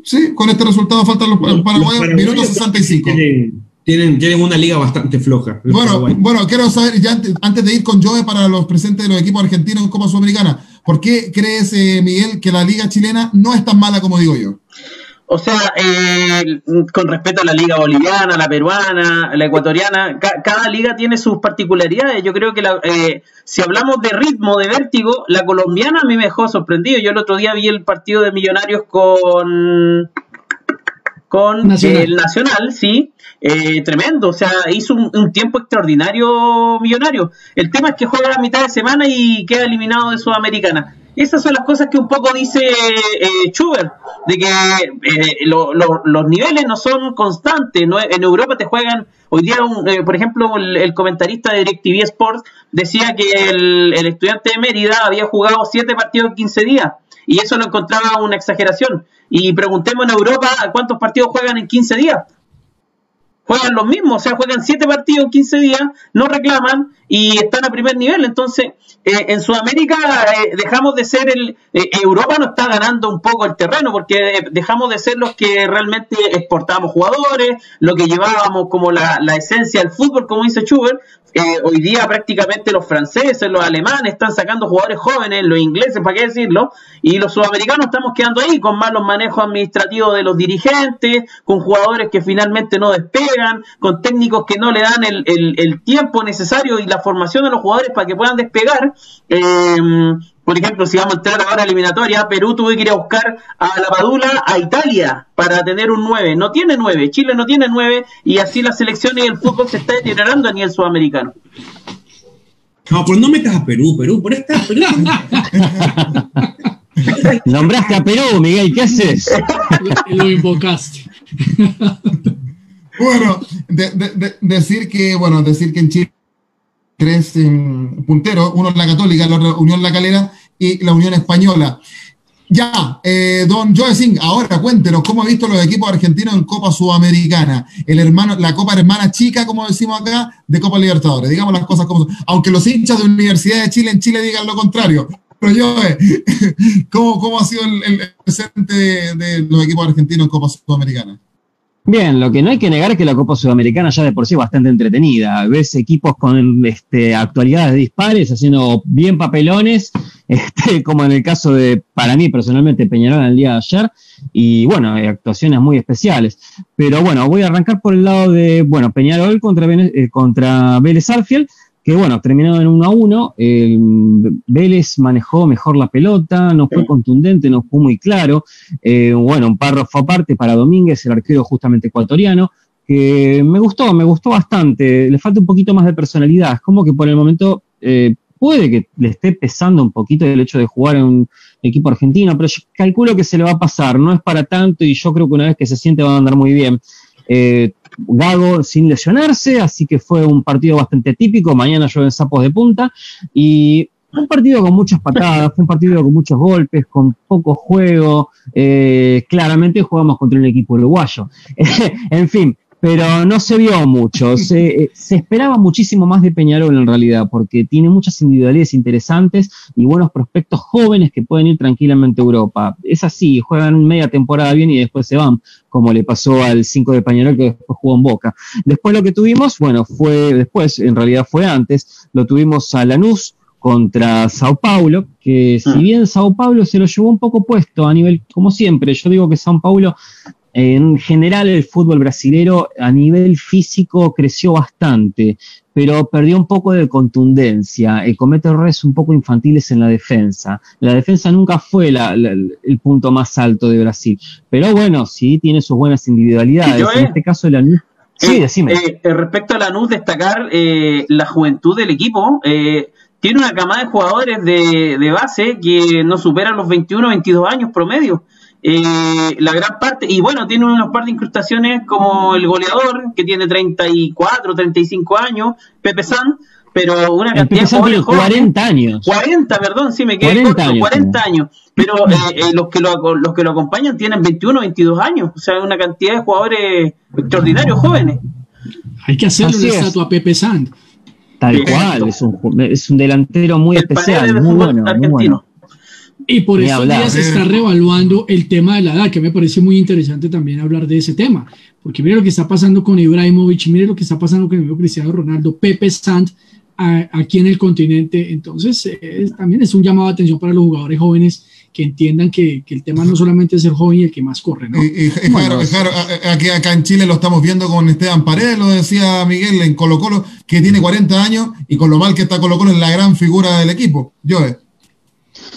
Sí, con este resultado faltan los, los paraguayos. Minuto 65. Tienen, tienen, tienen, una liga bastante floja. Bueno, bueno, quiero saber, ya antes, antes, de ir con Joe para los presentes de los equipos argentinos en Copa Sudamericana, ¿por qué crees, eh, Miguel, que la liga chilena no es tan mala como digo yo? O sea, eh, con respecto a la liga boliviana, la peruana, la ecuatoriana, cada liga tiene sus particularidades. Yo creo que eh, si hablamos de ritmo, de vértigo, la colombiana a mí me dejó sorprendido. Yo el otro día vi el partido de Millonarios con con el Nacional, sí, eh, tremendo, o sea, hizo un, tiempo extraordinario millonario. El tema es que juega la mitad de semana y queda eliminado de Sudamericana. Esas son las cosas que un poco dice eh, Schubert, de que eh, los niveles no son constantes. ¿no? En Europa te juegan, hoy día, eh, por ejemplo, el, comentarista de DirecTV Sports decía que el, estudiante de Mérida había jugado siete partidos en 15 días y eso lo encontraba una exageración. Y preguntemos en Europa cuántos partidos juegan en 15 días. Juegan los mismos, o sea, juegan 7 partidos en 15 días, no reclaman y están a primer nivel. Entonces, eh, en Sudamérica eh, dejamos de ser el... Eh, Europa no está ganando un poco el terreno porque dejamos de ser los que realmente exportamos jugadores, lo que llevábamos como la, la esencia del fútbol, como dice Schubert, hoy día prácticamente los franceses, los alemanes están sacando jugadores jóvenes, los ingleses, ¿para qué decirlo? Y los sudamericanos estamos quedando ahí con malos manejos administrativos de los dirigentes, con jugadores que finalmente no despegan, con técnicos que no le dan el, el, tiempo necesario y la formación de los jugadores para que puedan despegar. Eh, por ejemplo, si vamos a entrar ahora a eliminatoria, Perú tuvo que ir a buscar a la Padula a Italia para tener un 9. No tiene 9, Chile no tiene 9 y así las selecciones y el fútbol se está deteriorando a nivel sudamericano. No, pues no metas a Perú, Perú, por esta Perú. Nombraste a Perú, Miguel, ¿qué haces? Lo invocaste. Bueno, decir que, bueno, decir que en Chile tres punteros, uno es la Católica, la Unión La Calera y la Unión Española. Ya, eh, don Joe Singh, ahora cuéntenos cómo ha visto los equipos argentinos en Copa Sudamericana, el hermano, la Copa Hermana Chica, como decimos acá, de Copa Libertadores. Digamos las cosas como son. Aunque los hinchas de Universidad de Chile en Chile digan lo contrario. Pero Joe, ¿cómo, cómo ha sido el, el presente de los equipos argentinos en Copa Sudamericana? Bien, lo que no hay que negar es que la Copa Sudamericana ya de por sí es bastante entretenida. Ves equipos con este, actualidades dispares, haciendo bien papelones, este, como en el caso de, para mí personalmente, Peñarol el día de ayer, y bueno, actuaciones muy especiales. Pero bueno, voy a arrancar por el lado de, bueno, Peñarol contra, eh, contra Vélez Arfield que bueno, terminado en 1 a 1, el Vélez manejó mejor la pelota, no fue contundente, no fue muy claro. Eh, bueno, un párrafo aparte para Domínguez, el arquero justamente ecuatoriano, que me gustó, me gustó bastante. Le falta un poquito más de personalidad. Es como que por el momento eh, puede que le esté pesando un poquito el hecho de jugar en un equipo argentino, pero yo calculo que se le va a pasar. No es para tanto y yo creo que una vez que se siente va a andar muy bien. Eh, Gago sin lesionarse, así que fue un partido bastante típico. Mañana llueven sapos de punta y un partido con muchas patadas, fue un partido con muchos golpes, con poco juego. Eh, claramente jugamos contra un equipo uruguayo. en fin, pero no se vio mucho. Se, esperaba muchísimo más de Peñarol en realidad, porque tiene muchas individualidades interesantes y buenos prospectos jóvenes que pueden ir tranquilamente a Europa. Es así, juegan media temporada bien y después se van, como le pasó al 5 de Peñarol que después jugó en Boca. Después lo que tuvimos, bueno, fue después, en realidad fue antes, lo tuvimos a Lanús contra Sao Paulo, que si ah. bien Sao Paulo se lo llevó un poco puesto a nivel, como siempre, yo digo que Sao Paulo en general, el fútbol brasilero a nivel físico creció bastante, pero perdió un poco de contundencia, y comete errores un poco infantiles en la defensa. La defensa nunca fue el punto más alto de Brasil, pero bueno, sí tiene sus buenas individualidades. en este caso, la Sí, decime. Eh, eh, respecto a Lanús, destacar eh, la juventud del equipo. tiene una camada de jugadores de, de base que no superan los 21 22 años promedio. Eh, la gran parte, y bueno, tiene unos par de incrustaciones como el goleador, que tiene 34, 35 años, Pepe San, pero una cantidad de 40 años. 40, perdón, sí, me quedé 40 años, 40 años. Pero eh, eh, los, que lo, los que lo acompañan tienen 21, 22 años, o sea, una cantidad de jugadores extraordinarios jóvenes. Hay que hacerle una estatua a Pepe San. Tal cual, es un, es un delantero muy especial, muy bueno, muy bueno. Y por eso ya se está revaluando el tema de la edad, que me parece muy interesante también hablar de ese tema. Porque mire lo que está pasando con Ibrahimovic, mire lo que está pasando con el Cristiano Ronaldo, Pepe Sant aquí en el continente. Entonces, también es un llamado de atención para los jugadores jóvenes que entiendan que, el tema no solamente es el joven y el que más corre, ¿no? Y, aquí acá en Chile lo estamos viendo con Esteban Paredes, lo decía Miguel en Colo Colo, que tiene 40 años y con lo mal que está Colo Colo es la gran figura del equipo. Joe.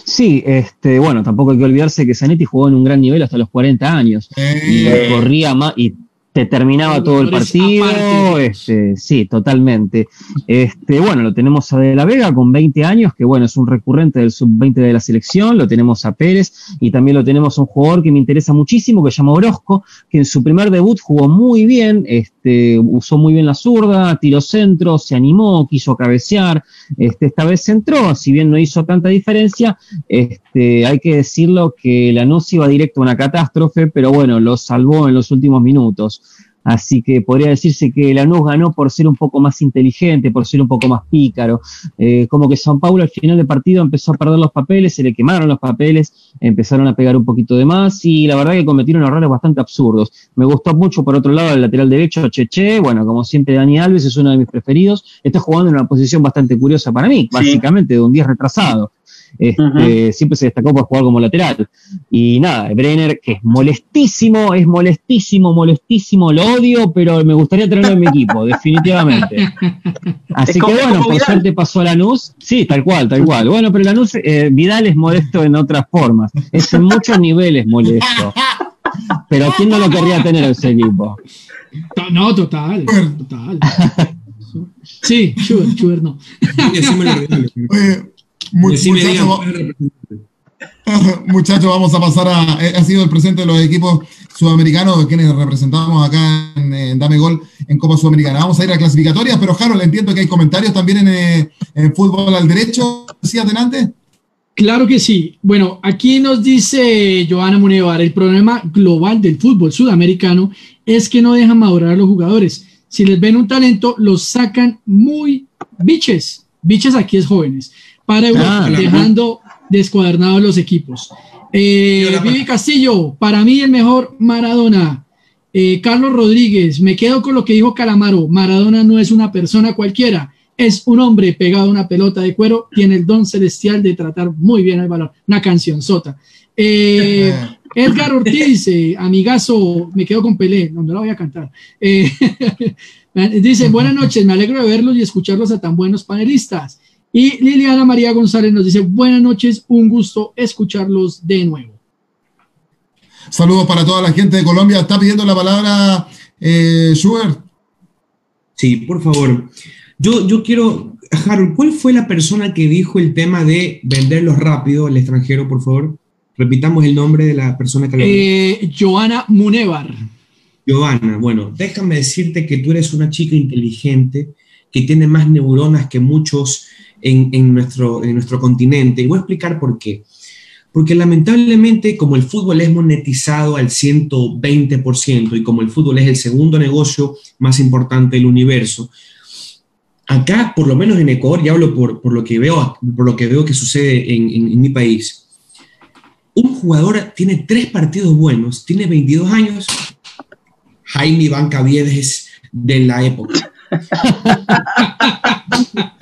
Sí, este, bueno, tampoco hay que olvidarse que Zanetti jugó en un gran nivel hasta los 40 años. Y corría más y te terminaba todo el partido, este, sí, totalmente. Este, bueno, lo tenemos a De la Vega con 20 años, que bueno, es un recurrente del sub-20 de la selección, lo tenemos a Pérez y también lo tenemos a un jugador que me interesa muchísimo, que se llama Orozco, que en su primer debut jugó muy bien, este, usó muy bien la zurda, tiró centro, se animó, quiso cabecear, este, esta vez entró, si bien no hizo tanta diferencia, este, hay que decirlo que la no iba directo a una catástrofe, pero bueno, lo salvó en los últimos minutos. Así que podría decirse que Lanús ganó por ser un poco más inteligente, por ser un poco más pícaro. Eh, como que San Paulo al final del partido empezó a perder los papeles, se le quemaron los papeles, empezaron a pegar un poquito de más y la verdad que cometieron errores bastante absurdos. Me gustó mucho por otro lado el lateral derecho, Cheche, bueno, como siempre Dani Alves es uno de mis preferidos, está jugando en una posición bastante curiosa para mí, básicamente de un 10 retrasado. Este, siempre se destacó por jugar como lateral. Y nada, Brenner, que es molestísimo, es molestísimo, molestísimo, lo odio, pero me gustaría tenerlo en mi equipo, definitivamente. Así que bueno, por suerte pasó a Lanús. Sí, tal cual, tal cual. Bueno, pero Lanús, eh, Vidal es molesto en otras formas. Es en muchos niveles molesto. Pero ¿quién no lo querría tener ese equipo? No, total, total. Sí, Schubert, no. Muchachos, vamos a pasar a. Eh, ha sido el presente de los equipos sudamericanos, quienes representamos acá en, Dame Gol en Copa Sudamericana. Vamos a ir a clasificatorias, pero Harold, entiendo que hay comentarios también en, eh, fútbol al derecho. ¿Sí, adelante? Claro que sí. Bueno, aquí nos dice Joana Munevar: el problema global del fútbol sudamericano es que no dejan madurar a los jugadores. Si les ven un talento, los sacan muy biches. Biches aquí es jóvenes para Europa, dejando descuadernados los equipos. Eh, Vivi Castillo, para mí el mejor Maradona. Eh, Carlos Rodríguez, me quedo con lo que dijo Calamaro. Maradona no es una persona cualquiera, es un hombre pegado a una pelota de cuero, tiene el don celestial de tratar muy bien el balón. Una canción sota. Eh, Edgar Ortiz, amigazo, me quedo con Pelé, no, no la voy a cantar. dice, buenas noches, me alegro de verlos y escucharlos a tan buenos panelistas. Y Liliana María González nos dice, buenas noches, un gusto escucharlos de nuevo. Saludos para toda la gente de Colombia. Está pidiendo la palabra eh, Schubert. Sí, por favor. Yo, yo quiero, Harold, ¿cuál fue la persona que dijo el tema de venderlos rápido al extranjero, por favor? Repitamos el nombre de la persona que lo eh, Joana Munevar. Joana, bueno, déjame decirte que tú eres una chica inteligente, que tiene más neuronas que muchos en, nuestro, en nuestro continente. Y voy a explicar por qué. Porque lamentablemente, como el fútbol es monetizado al 120% y como el fútbol es el segundo negocio más importante del universo, acá, por lo menos en Ecuador, y hablo por, por lo, que veo, por lo que veo que sucede en, en, mi país, un jugador tiene tres partidos buenos, tiene 22 años, Jaime Iván Caviedes de la época.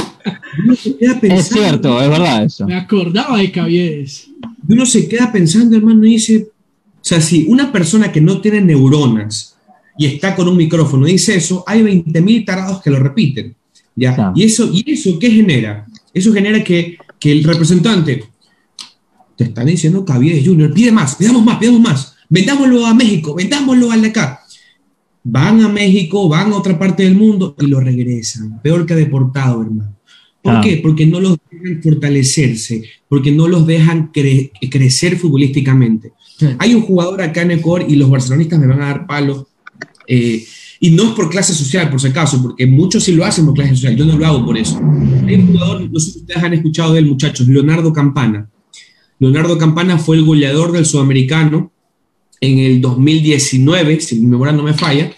es cierto, es verdad eso. Me acordaba de Caviedes. Y uno se queda pensando, hermano, y dice, o sea, si una persona que no tiene neuronas y está con un micrófono dice eso, hay 20.000 tarados que lo repiten. ¿ya? ¿Y, eso, ¿Y eso qué genera? Eso genera que, que el representante te está diciendo Caviedes Junior, pide más, pidamos más, pidamos más, vendámoslo a México, vendámoslo al de acá. Van a México, van a otra parte del mundo y lo regresan. Peor que deportado, hermano. ¿Por qué? Porque no los dejan fortalecerse, porque no los dejan crecer futbolísticamente. Hay un jugador acá en Ecuador y los barcelonistas me van a dar palo. Eh, y no es por clase social, por si acaso, porque muchos sí lo hacen por clase social. Yo no lo hago por eso. Hay un jugador, no sé si ustedes han escuchado de él, muchachos, Leonardo Campana. Leonardo Campana fue el goleador del sudamericano en el 2019, si mi memoria no me falla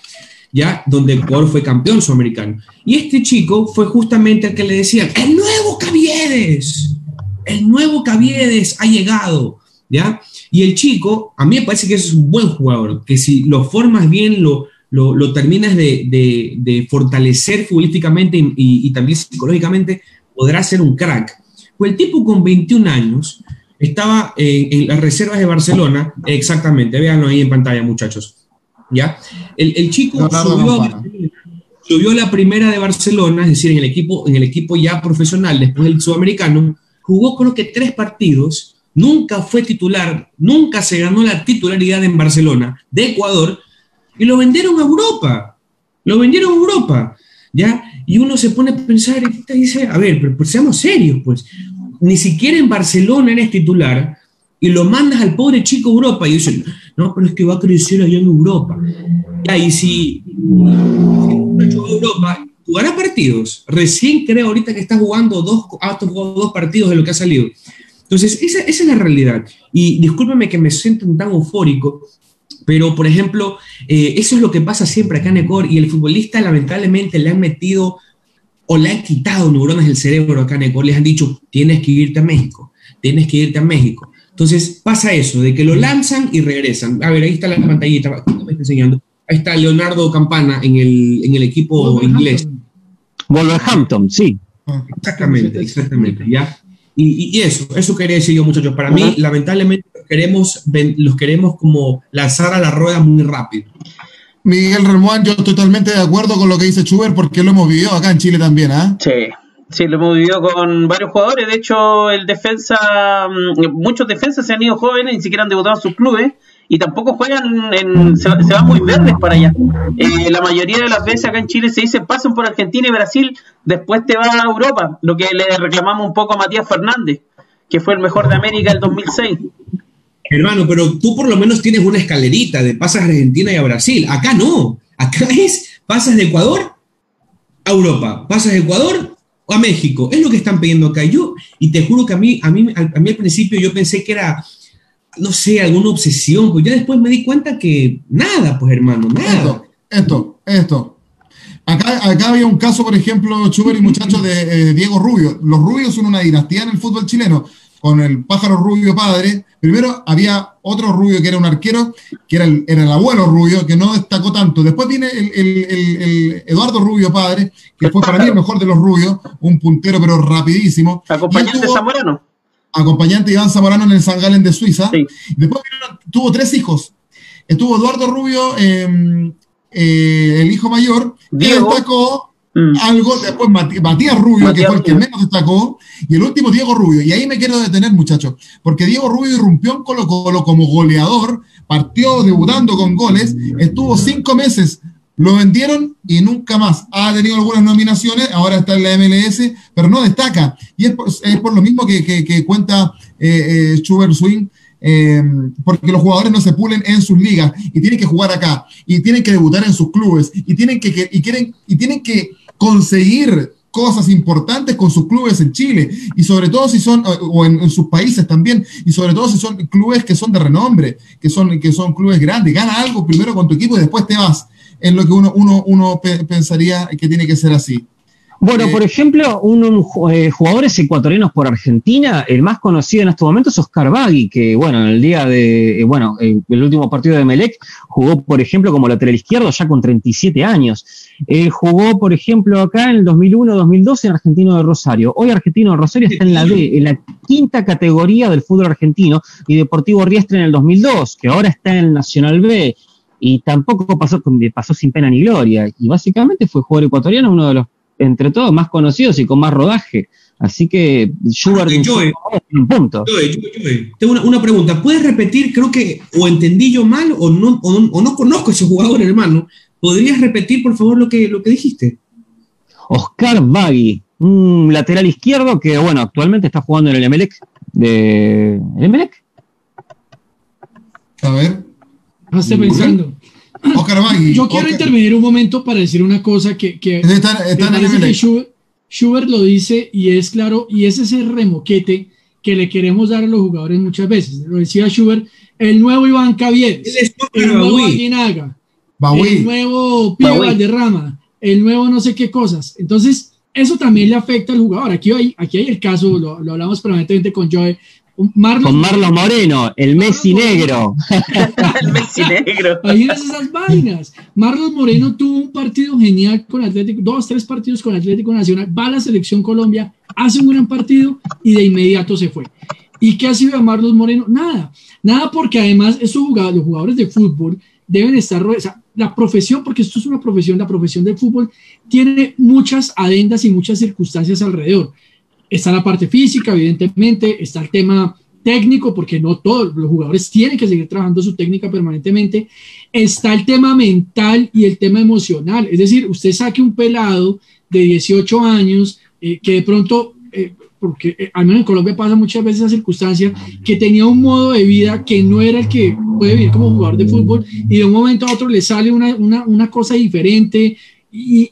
ya donde Ecuador fue campeón sudamericano. Y este chico fue justamente el que le decían, el nuevo Caviedes, el nuevo Caviedes ha llegado, ¿ya? Y el chico, a mí me parece que es un buen jugador, que si lo formas bien, lo, lo, terminas de, fortalecer futbolísticamente y, también psicológicamente, podrá ser un crack. Pues el tipo con 21 años estaba en, las reservas de Barcelona, exactamente, véanlo ahí en pantalla, muchachos. ¿Ya? El, chico subió, a la primera de Barcelona, es decir, en el, equipo, en el equipo ya profesional, después del sudamericano, jugó creo que tres partidos, nunca fue titular, nunca se ganó la titularidad en Barcelona, de Ecuador, y lo vendieron a Europa. Lo vendieron a Europa. ¿Ya? Y uno se pone a pensar y dice, a ver, pero, seamos serios, pues. Ni siquiera en Barcelona eres titular y lo mandas al pobre chico a Europa y dicen, no, pero es que va a crecer allá en Europa. Y si, si Europa, jugará partidos. Recién creo ahorita que está jugando dos, ha jugado dos partidos de lo que ha salido. Entonces, esa, esa es la realidad. Y discúlpeme que me siento tan eufórico, pero, por ejemplo, eh, eso es lo que pasa siempre acá en Ecuador y el futbolista lamentablemente le han metido o le han quitado neuronas del cerebro acá en Ecuador, les han dicho, tienes que irte a México, tienes que irte a México. Entonces pasa eso, de que lo lanzan y regresan. A ver, ahí está la pantallita, me está enseñando. Ahí está Leonardo Campana en el, en el equipo inglés. Wolverhampton, sí. Exactamente, exactamente, ¿ya? Y, y, eso, eso quería decir yo, muchachos. Para mí, lamentablemente, queremos, los queremos como lanzar a la rueda muy rápido. Miguel Ramón, yo totalmente de acuerdo con lo que dice Schubert porque lo hemos vivido acá en Chile también, ¿ah? Sí, sí, lo hemos vivido con varios jugadores. De hecho, el defensa, mm, muchos defensas se han ido jóvenes, ni siquiera han debutado en sus clubes y tampoco juegan, en, se, van muy verdes para allá. Eh, la mayoría de las veces acá en Chile se dice pasan por Argentina y Brasil, después te vas a Europa, lo que le reclamamos un poco a Matías Fernández, que fue el mejor de América el 2006. Hermano, pero tú por lo menos tienes una escalerita de pasas a Argentina y a Brasil. Acá no. Acá es pasas de Ecuador a Europa, pasas de Ecuador a México. Es lo que están pidiendo acá. Yo, y te juro que a mí, a mí, a mí al principio yo pensé que era, no sé, alguna obsesión, pues ya después me di cuenta que nada, pues hermano, nada. Esto, esto, Acá, acá había un caso, por ejemplo, Chuber y muchachos de eh, Diego Rubio. Los Rubios son una dinastía en el fútbol chileno con el pájaro rubio padre. Primero había otro rubio que era un arquero, que era el, era el abuelo rubio, que no destacó tanto. Después viene el, el, Eduardo Rubio padre, que fue para mí el mejor de los rubios, un puntero pero rapidísimo. Acompañante de Zamorano. Acompañante de Iván Zamorano en el San Galen de Suiza. Después tuvo tres hijos. Estuvo Eduardo Rubio, em, eh, el hijo mayor, que destacó Mm. Algo, después Matías Rubio, que fue el que menos destacó, y el último Diego Rubio. Y ahí me quiero detener, muchachos, porque Diego Rubio irrumpió en Colo Colo como goleador, partió debutando con goles, estuvo cinco meses, lo vendieron y nunca más. Ha tenido algunas nominaciones, ahora está en la MLS, pero no destaca. Y es por, lo mismo que, cuenta eh, eh, Schubert Swing. Eh, porque los jugadores no se pulen en sus ligas y tienen que jugar acá y tienen que debutar en sus clubes y tienen que, y quieren y tienen que conseguir cosas importantes con sus clubes en Chile. Y sobre todo si son, o en, sus países también, y sobre todo si son clubes que son de renombre, que son, que son clubes grandes, gana algo primero con tu equipo y después te vas, en lo que uno, uno, uno pensaría que tiene que ser así. Bueno, eh, por ejemplo, un, eh, jugadores ecuatorianos por Argentina, el más conocido en estos momentos es Oscar Bagui, que bueno, en el día de, eh, bueno, el último partido de Melec jugó, por ejemplo, como lateral izquierdo ya con 37 años. jugó, por ejemplo, acá en el 2001-2002 en Argentino de Rosario. Hoy Argentino de Rosario está en la D, en la quinta categoría del fútbol argentino, y Deportivo Riestre en el 2002, que ahora está en el Nacional B y tampoco pasó, pasó sin pena ni gloria. Y básicamente fue jugador ecuatoriano, uno de los entre todos más conocidos y con más rodaje. Así que Schubert un punto. tengo una, pregunta. ¿Puedes repetir? Creo que o entendí yo mal o no, o no, conozco a ese jugador, hermano. ¿Podrías repetir, por favor, lo que, lo que dijiste? Oscar Bagui, un lateral izquierdo que, bueno, actualmente está jugando en el Emelec. De... ¿El Emelec? A ver. No estoy pensando. Yo quiero intervenir un momento para decir una cosa que, que, Schubert, lo dice y es claro, y es ese remoquete que le queremos dar a los jugadores muchas veces. Lo decía Schubert, el nuevo Iván Cavieres, el nuevo Aguinaga, el nuevo Pío Valderrama, el nuevo no sé qué cosas. Entonces, eso también le afecta al jugador. Aquí hay, aquí hay el caso, lo, lo hablamos permanentemente con Joe, Marlon, con Marlon Moreno, el Messi negro. el Messi negro. Imagínense esas vainas. Marlon Moreno tuvo un partido genial con Atlético, dos, tres partidos con Atlético Nacional, va a la selección Colombia, hace un gran partido y de inmediato se fue. ¿Y qué ha sido de Marlon Moreno? Nada, nada porque además esos jugadores, los jugadores de fútbol deben estar, o sea, la profesión, porque esto es una profesión, la profesión del fútbol tiene muchas adendas y muchas circunstancias alrededor. Está la parte física, evidentemente, está el tema técnico, porque no todos los jugadores tienen que seguir trabajando su técnica permanentemente. Está el tema mental y el tema emocional. Es decir, usted saque un pelado de 18 años eh, que de pronto, eh, porque eh, al menos en Colombia pasa muchas veces esa circunstancia, que tenía un modo de vida que no era el que puede vivir como jugador de fútbol y de un momento a otro le sale una, una, una cosa diferente y,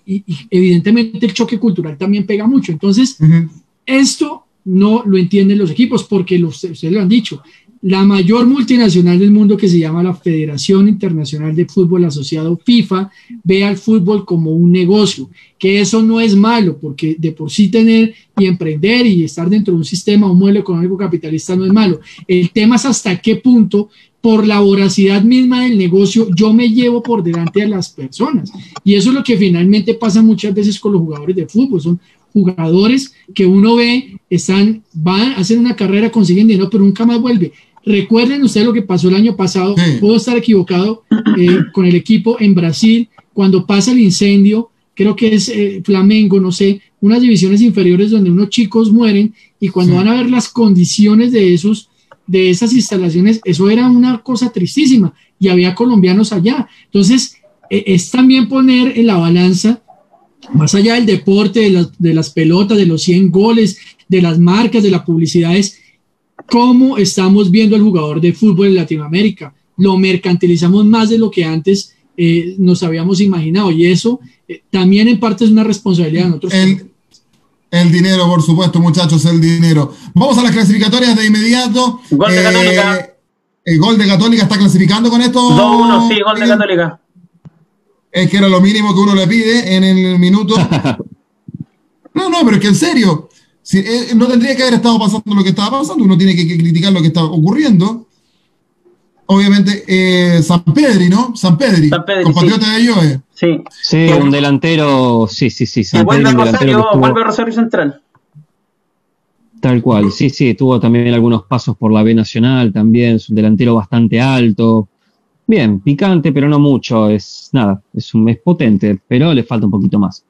evidentemente el choque cultural también pega mucho. Entonces, esto no lo entienden los equipos porque ustedes lo han dicho. La mayor multinacional del mundo que se llama la Federación Internacional de Fútbol Asociado FIFA ve al fútbol como un negocio, que eso no es malo porque de por sí tener y emprender y estar dentro de un sistema, un modelo económico capitalista no es malo. El tema es hasta qué punto por la voracidad misma del negocio, yo me llevo por delante a las personas. Y eso es lo que finalmente pasa muchas veces con los jugadores de fútbol. Son jugadores que uno ve, están, van, hacen una carrera, consiguen dinero, pero nunca más vuelve. Recuerden ustedes lo que pasó el año pasado, puedo estar equivocado, eh, con el equipo en Brasil, cuando pasa el incendio, creo que es eh, Flamengo, no sé, unas divisiones inferiores donde unos chicos mueren y cuando van a ver las condiciones de esos de esas instalaciones, eso era una cosa tristísima y había colombianos allá. Entonces, e, es también poner en la balanza más allá del deporte, de, las pelotas, de los 100 goles, de las marcas, de las publicidades, cómo estamos viendo al jugador de fútbol en Latinoamérica. Lo mercantilizamos más de lo que antes eh, nos habíamos imaginado y eso eh, también en parte es una responsabilidad de nosotros. El, el, dinero, por supuesto, muchachos, el dinero. Vamos a las clasificatorias de inmediato. Gol de Católica. Eh, el gol de Católica está clasificando con esto. 2-1, sí, gol de Católica es que era lo mínimo que uno le pide en el minuto. No, no, pero es que en serio, si, eh, no tendría que haber estado pasando lo que estaba pasando, uno tiene que, criticar lo que está ocurriendo. Obviamente, eh, San Pedri, ¿no? San Pedri, San Pedri compatriota de Joe. Sí, sí un delantero, sí, sí, sí. San Pedri, vuelve, Rosario, vuelve Rosario Central. Tal cual, sí, sí, tuvo también algunos pasos por la B Nacional, también es un delantero bastante alto, Bien, picante, pero no mucho. Es nada, es, un, es potente, pero le falta un poquito más.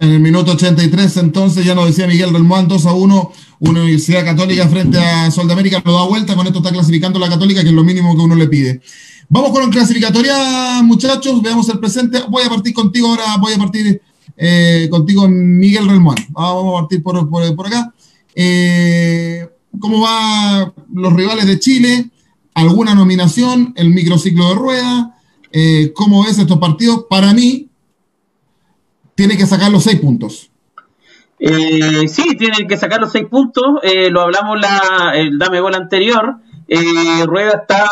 En el minuto 83, entonces, ya nos decía Miguel Relmuán, 2 a 1, Universidad Católica frente a Sol lo da vuelta, con esto está clasificando la Católica, que es lo mínimo que uno le pide. Vamos con la clasificatoria, muchachos, veamos el presente. Voy a partir contigo ahora, voy a partir eh, contigo, Miguel Relmuán. Vamos a partir por, por, acá. Eh, ¿Cómo van los rivales de Chile? Alguna nominación, el microciclo de rueda, eh, cómo ves estos partidos. Para mí, tiene que sacar los seis puntos. Eh, sí, tiene que sacar los seis puntos. Eh, lo hablamos la, el Dame Gol anterior. Eh, rueda está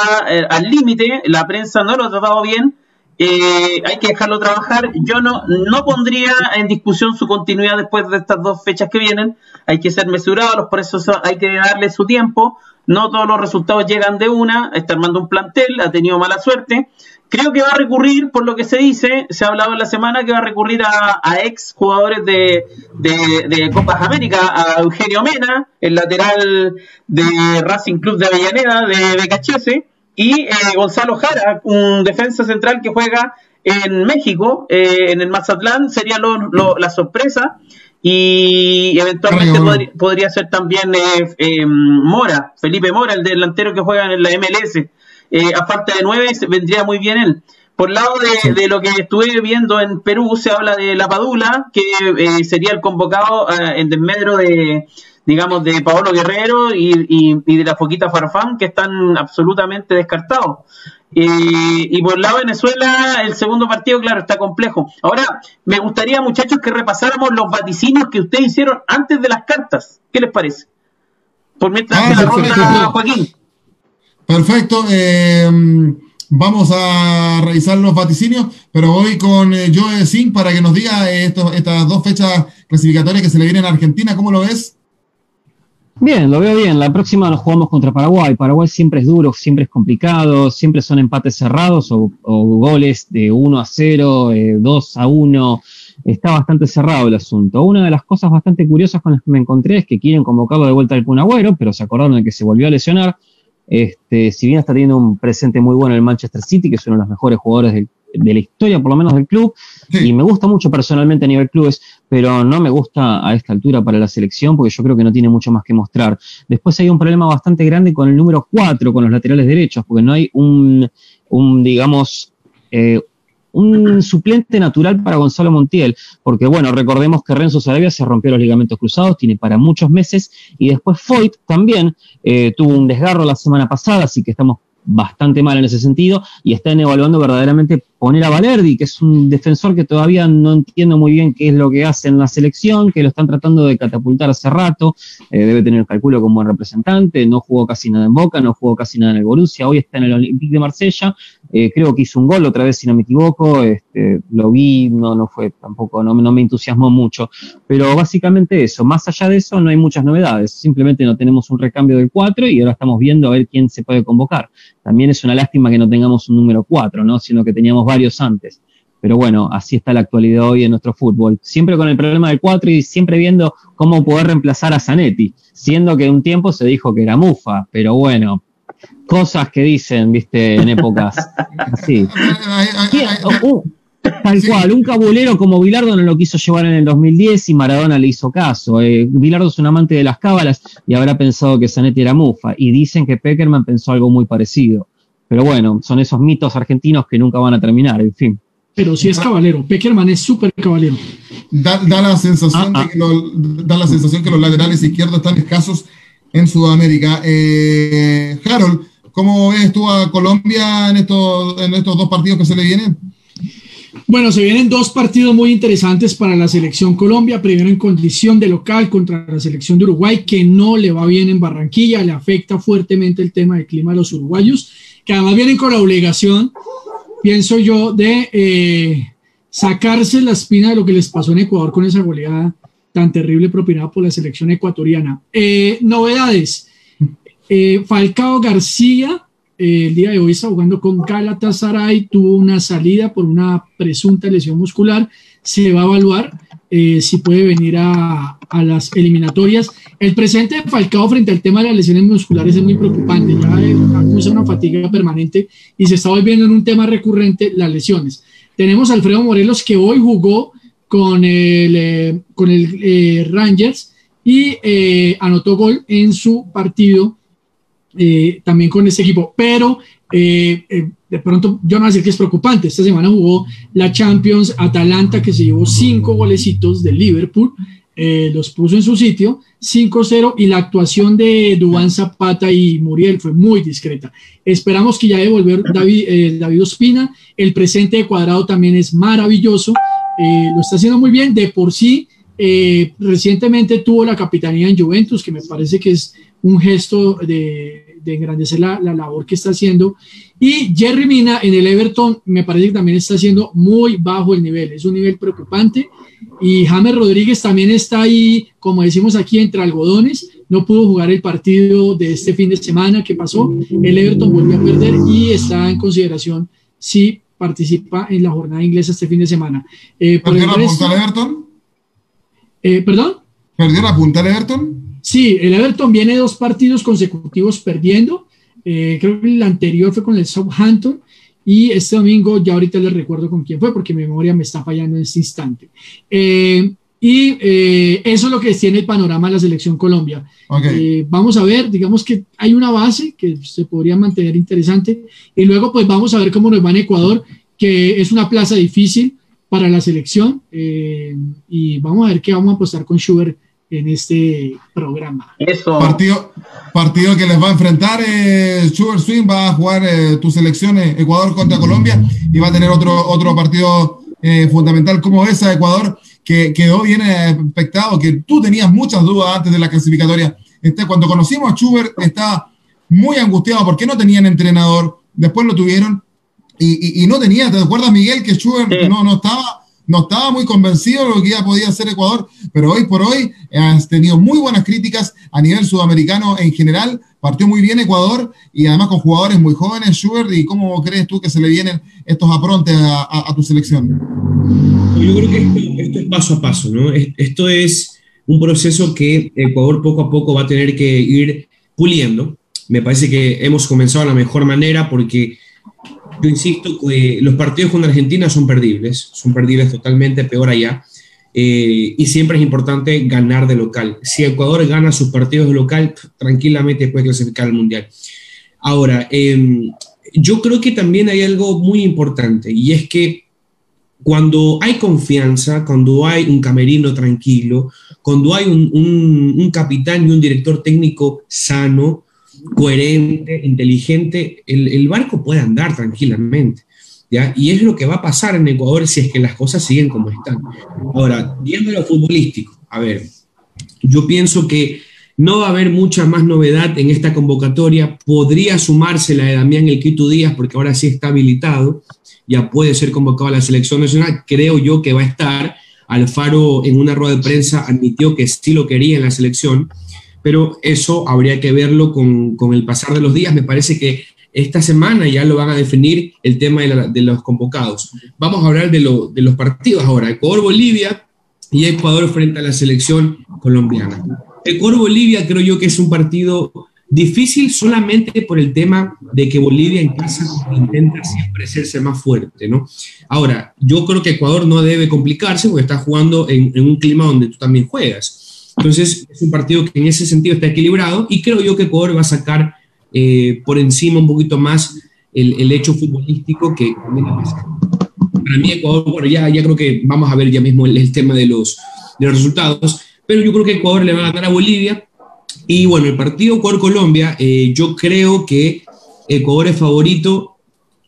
al límite, la prensa no lo ha tratado bien. Hay que dejarlo trabajar. Yo no, no pondría en discusión su continuidad después de estas dos fechas que vienen. Hay que ser mesurados, por eso hay que darle su tiempo. No todos los resultados llegan de una, está armando un plantel, ha tenido mala suerte. Creo que va a recurrir, por lo que se dice, se ha hablado en la semana que va a recurrir a, ex jugadores de, de, Copas América, a Eugenio Mena, el lateral de Racing Club de Avellaneda, de, de y eh, Gonzalo Jara, un defensa central que juega en México, eh, en el Mazatlán, sería la sorpresa y eventualmente podría, ser también eh, eh, Mora, Felipe Mora, el delantero que juega en la MLS. Eh, a falta de nueve vendría muy bien él. Por lado de, lo que estuve viendo en Perú, se habla de La Padula, que sería el convocado en desmedro de, digamos, de Paolo Guerrero y, de la Foquita Farfán, que están absolutamente descartados. y por el lado de Venezuela, el segundo partido, claro, está complejo. Ahora, me gustaría, muchachos, que repasáramos los vaticinios que ustedes hicieron antes de las cartas. ¿Qué les parece? Por mientras ah, la ronda, Joaquín. Perfecto. Eh, vamos a revisar los vaticinios, pero voy con eh, Joe Singh para que nos diga estas dos fechas clasificatorias que se le vienen a Argentina. ¿Cómo lo ves? Bien, lo veo bien. La próxima nos jugamos contra Paraguay. Paraguay siempre es duro, siempre es complicado, siempre son empates cerrados o, goles de 1 a 0, 2 eh, a 1. Está bastante cerrado el asunto. Una de las cosas bastante curiosas con las que me encontré es que quieren convocarlo de vuelta al Kun pero se acordaron de que se volvió a lesionar. Este, si bien está teniendo un presente muy bueno en el Manchester City, que es uno de los mejores jugadores del, de la historia, por lo menos del club, y me gusta mucho personalmente a nivel clubes, pero no me gusta a esta altura para la selección porque yo creo que no tiene mucho más que mostrar. Después hay un problema bastante grande con el número 4, con los laterales derechos, porque no hay un, un digamos, eh, un suplente natural para Gonzalo Montiel, porque bueno, recordemos que Renzo Sarabia se rompió los ligamentos cruzados, tiene para muchos meses, y después Foyt también eh, tuvo un desgarro la semana pasada, así que estamos bastante mal en ese sentido y están evaluando verdaderamente poner a Valerdi, que es un defensor que todavía no entiendo muy bien qué es lo que hace en la selección, que lo están tratando de catapultar hace rato, eh, debe tener el cálculo como buen representante, no jugó casi nada en Boca, no jugó casi nada en el Borussia, hoy está en el Olympique de Marsella, eh, creo que hizo un gol otra vez si no me equivoco, este, lo vi, no, no fue tampoco, no, no me entusiasmó mucho, pero básicamente eso, más allá de eso no hay muchas novedades, simplemente no tenemos un recambio del 4 y ahora estamos viendo a ver quién se puede convocar. También es una lástima que no tengamos un número 4, ¿no? sino que teníamos varios antes. Pero bueno, así está la actualidad hoy en nuestro fútbol. Siempre con el problema del 4 y siempre viendo cómo poder reemplazar a Zanetti, siendo que un tiempo se dijo que era Mufa, pero bueno, cosas que dicen, viste, en épocas así. Tal cual, un cabulero como Bilardo no lo quiso llevar en el 2010 y Maradona le hizo caso. Eh, Bilardo es un amante de las cábalas y habrá pensado que Zanetti era Mufa. Y dicen que Peckerman pensó algo muy parecido. Pero bueno, son esos mitos argentinos que nunca van a terminar, en fin. Pero sí es caballero, Peckerman es súper caballero. Da, la sensación ah, que ah. da la sensación que los laterales izquierdos están escasos en Sudamérica. Eh, Harold, ¿cómo ves tú a Colombia en estos, en estos dos partidos que se le vienen? Bueno, se vienen dos partidos muy interesantes para la selección Colombia. Primero en condición de local contra la selección de Uruguay, que no le va bien en Barranquilla, le afecta fuertemente el tema del clima a los uruguayos que además vienen con la obligación, pienso yo, de eh, sacarse la espina de lo que les pasó en Ecuador con esa goleada tan terrible propinada por la selección ecuatoriana. Eh, novedades. Eh, Falcao García, el día de hoy está jugando con Galatasaray, tuvo una salida por una presunta lesión muscular, se va a evaluar si puede venir a, las eliminatorias. El presente de Falcao frente al tema de las lesiones musculares es muy preocupante, ya acusa una fatiga permanente y se está volviendo en un tema recurrente las lesiones. Tenemos a Alfredo Morelos que hoy jugó con el, eh, con el eh, Rangers y eh, anotó gol en su partido también con este equipo, pero de pronto yo no voy a decir que es preocupante. Esta semana jugó la Champions Atalanta que se llevó cinco golecitos del Liverpool eh, los puso en su sitio 5-0 y la actuación de Dubán Zapata y Muriel fue muy discreta. Esperamos que ya de volver David, eh, David Ospina. El presente de Cuadrado también es maravilloso. Eh, lo está haciendo muy bien. De por sí, recientemente tuvo la capitanía en Juventus, que me parece que es un gesto de, de engrandecer la, la, labor que está haciendo. Y Jerry Mina en el Everton me parece que también está haciendo muy bajo el nivel. Es un nivel preocupante. Y James Rodríguez también está ahí, como decimos aquí, entre algodones. No pudo jugar el partido de este fin de semana que pasó. El Everton volvió a perder y está en consideración si participa en la jornada inglesa este fin de semana. Eh, ¿Perdió la punta Everton? Eh, ¿Perdón? ¿Perdió la punta Everton? Sí, el Everton viene dos partidos consecutivos perdiendo. Eh, creo que el anterior fue con el Southampton y este domingo, ya ahorita les recuerdo con quién fue, porque mi memoria me está fallando en este instante. Eh, y eh, eso es lo que tiene el panorama de la selección Colombia. Eh, vamos a ver, digamos que hay una base que se podría mantener interesante. Y luego, pues vamos a ver cómo nos va en Ecuador, que es una plaza difícil para la selección. y vamos a ver qué vamos a apostar con Schubert en este programa. Eso. Partido, partido que les va a enfrentar eh, Sugar Swing, va a jugar eh, tus selecciones Ecuador contra Colombia y va a tener otro, otro partido eh, fundamental como esa Ecuador que quedó bien expectado, que tú tenías muchas dudas antes de la clasificatoria. Este, cuando conocimos a Schubert estaba muy angustiado porque no tenían entrenador, después lo tuvieron y, y, no tenía, ¿te acuerdas Miguel que Schubert no, no estaba no estaba muy convencido de lo que ya podía hacer Ecuador, pero hoy por hoy has tenido muy buenas críticas a nivel sudamericano en general. Partió muy bien Ecuador y además con jugadores muy jóvenes, Schubert, ¿y cómo crees tú que se le vienen estos aprontes a, tu selección? Yo creo que esto, es paso a paso, ¿no? Esto es un proceso que Ecuador poco a poco va a tener que ir puliendo. Me parece que hemos comenzado de la mejor manera porque yo insisto que los partidos con Argentina son perdibles, son perdibles totalmente, peor allá. Eh, y siempre es importante ganar de local. Si Ecuador gana sus partidos de local, tranquilamente puede clasificar al Mundial. Ahora, em, yo creo que también hay algo muy importante y es que cuando hay confianza, cuando hay un camerino tranquilo, cuando hay un, un capitán y un director técnico sano, coherente, inteligente, el, barco puede andar tranquilamente. ¿ya? Y es lo que va a pasar en Ecuador si es que las cosas siguen como están. Ahora, viendo lo futbolístico, a ver, yo pienso que no va a haber mucha más novedad en esta convocatoria. Podría sumarse la de Damián El Quito Díaz, porque ahora sí está habilitado, ya puede ser convocado a la selección nacional. Creo yo que va a estar. Alfaro en una rueda de prensa admitió que sí lo quería en la selección pero eso habría que verlo con, el pasar de los días. Me parece que esta semana ya lo van a definir el tema de, los convocados. Vamos a hablar de, los partidos ahora. Ecuador-Bolivia y Ecuador frente a la selección colombiana. Ecuador-Bolivia creo yo que es un partido difícil solamente por el tema de que Bolivia en casa intenta siempre hacerse más fuerte, ¿no? Ahora, yo creo que Ecuador no debe complicarse porque está jugando en un clima donde tú también juegas. Entonces, es un partido que en ese sentido está equilibrado y creo yo que Ecuador va a sacar eh, por encima un poquito más el, hecho futbolístico que para mí Ecuador, bueno, ya, ya creo que vamos a ver ya mismo el, tema de los, de los resultados, pero yo creo que Ecuador le va a ganar a Bolivia y bueno, el partido Ecuador-Colombia, eh, yo creo que Ecuador es favorito,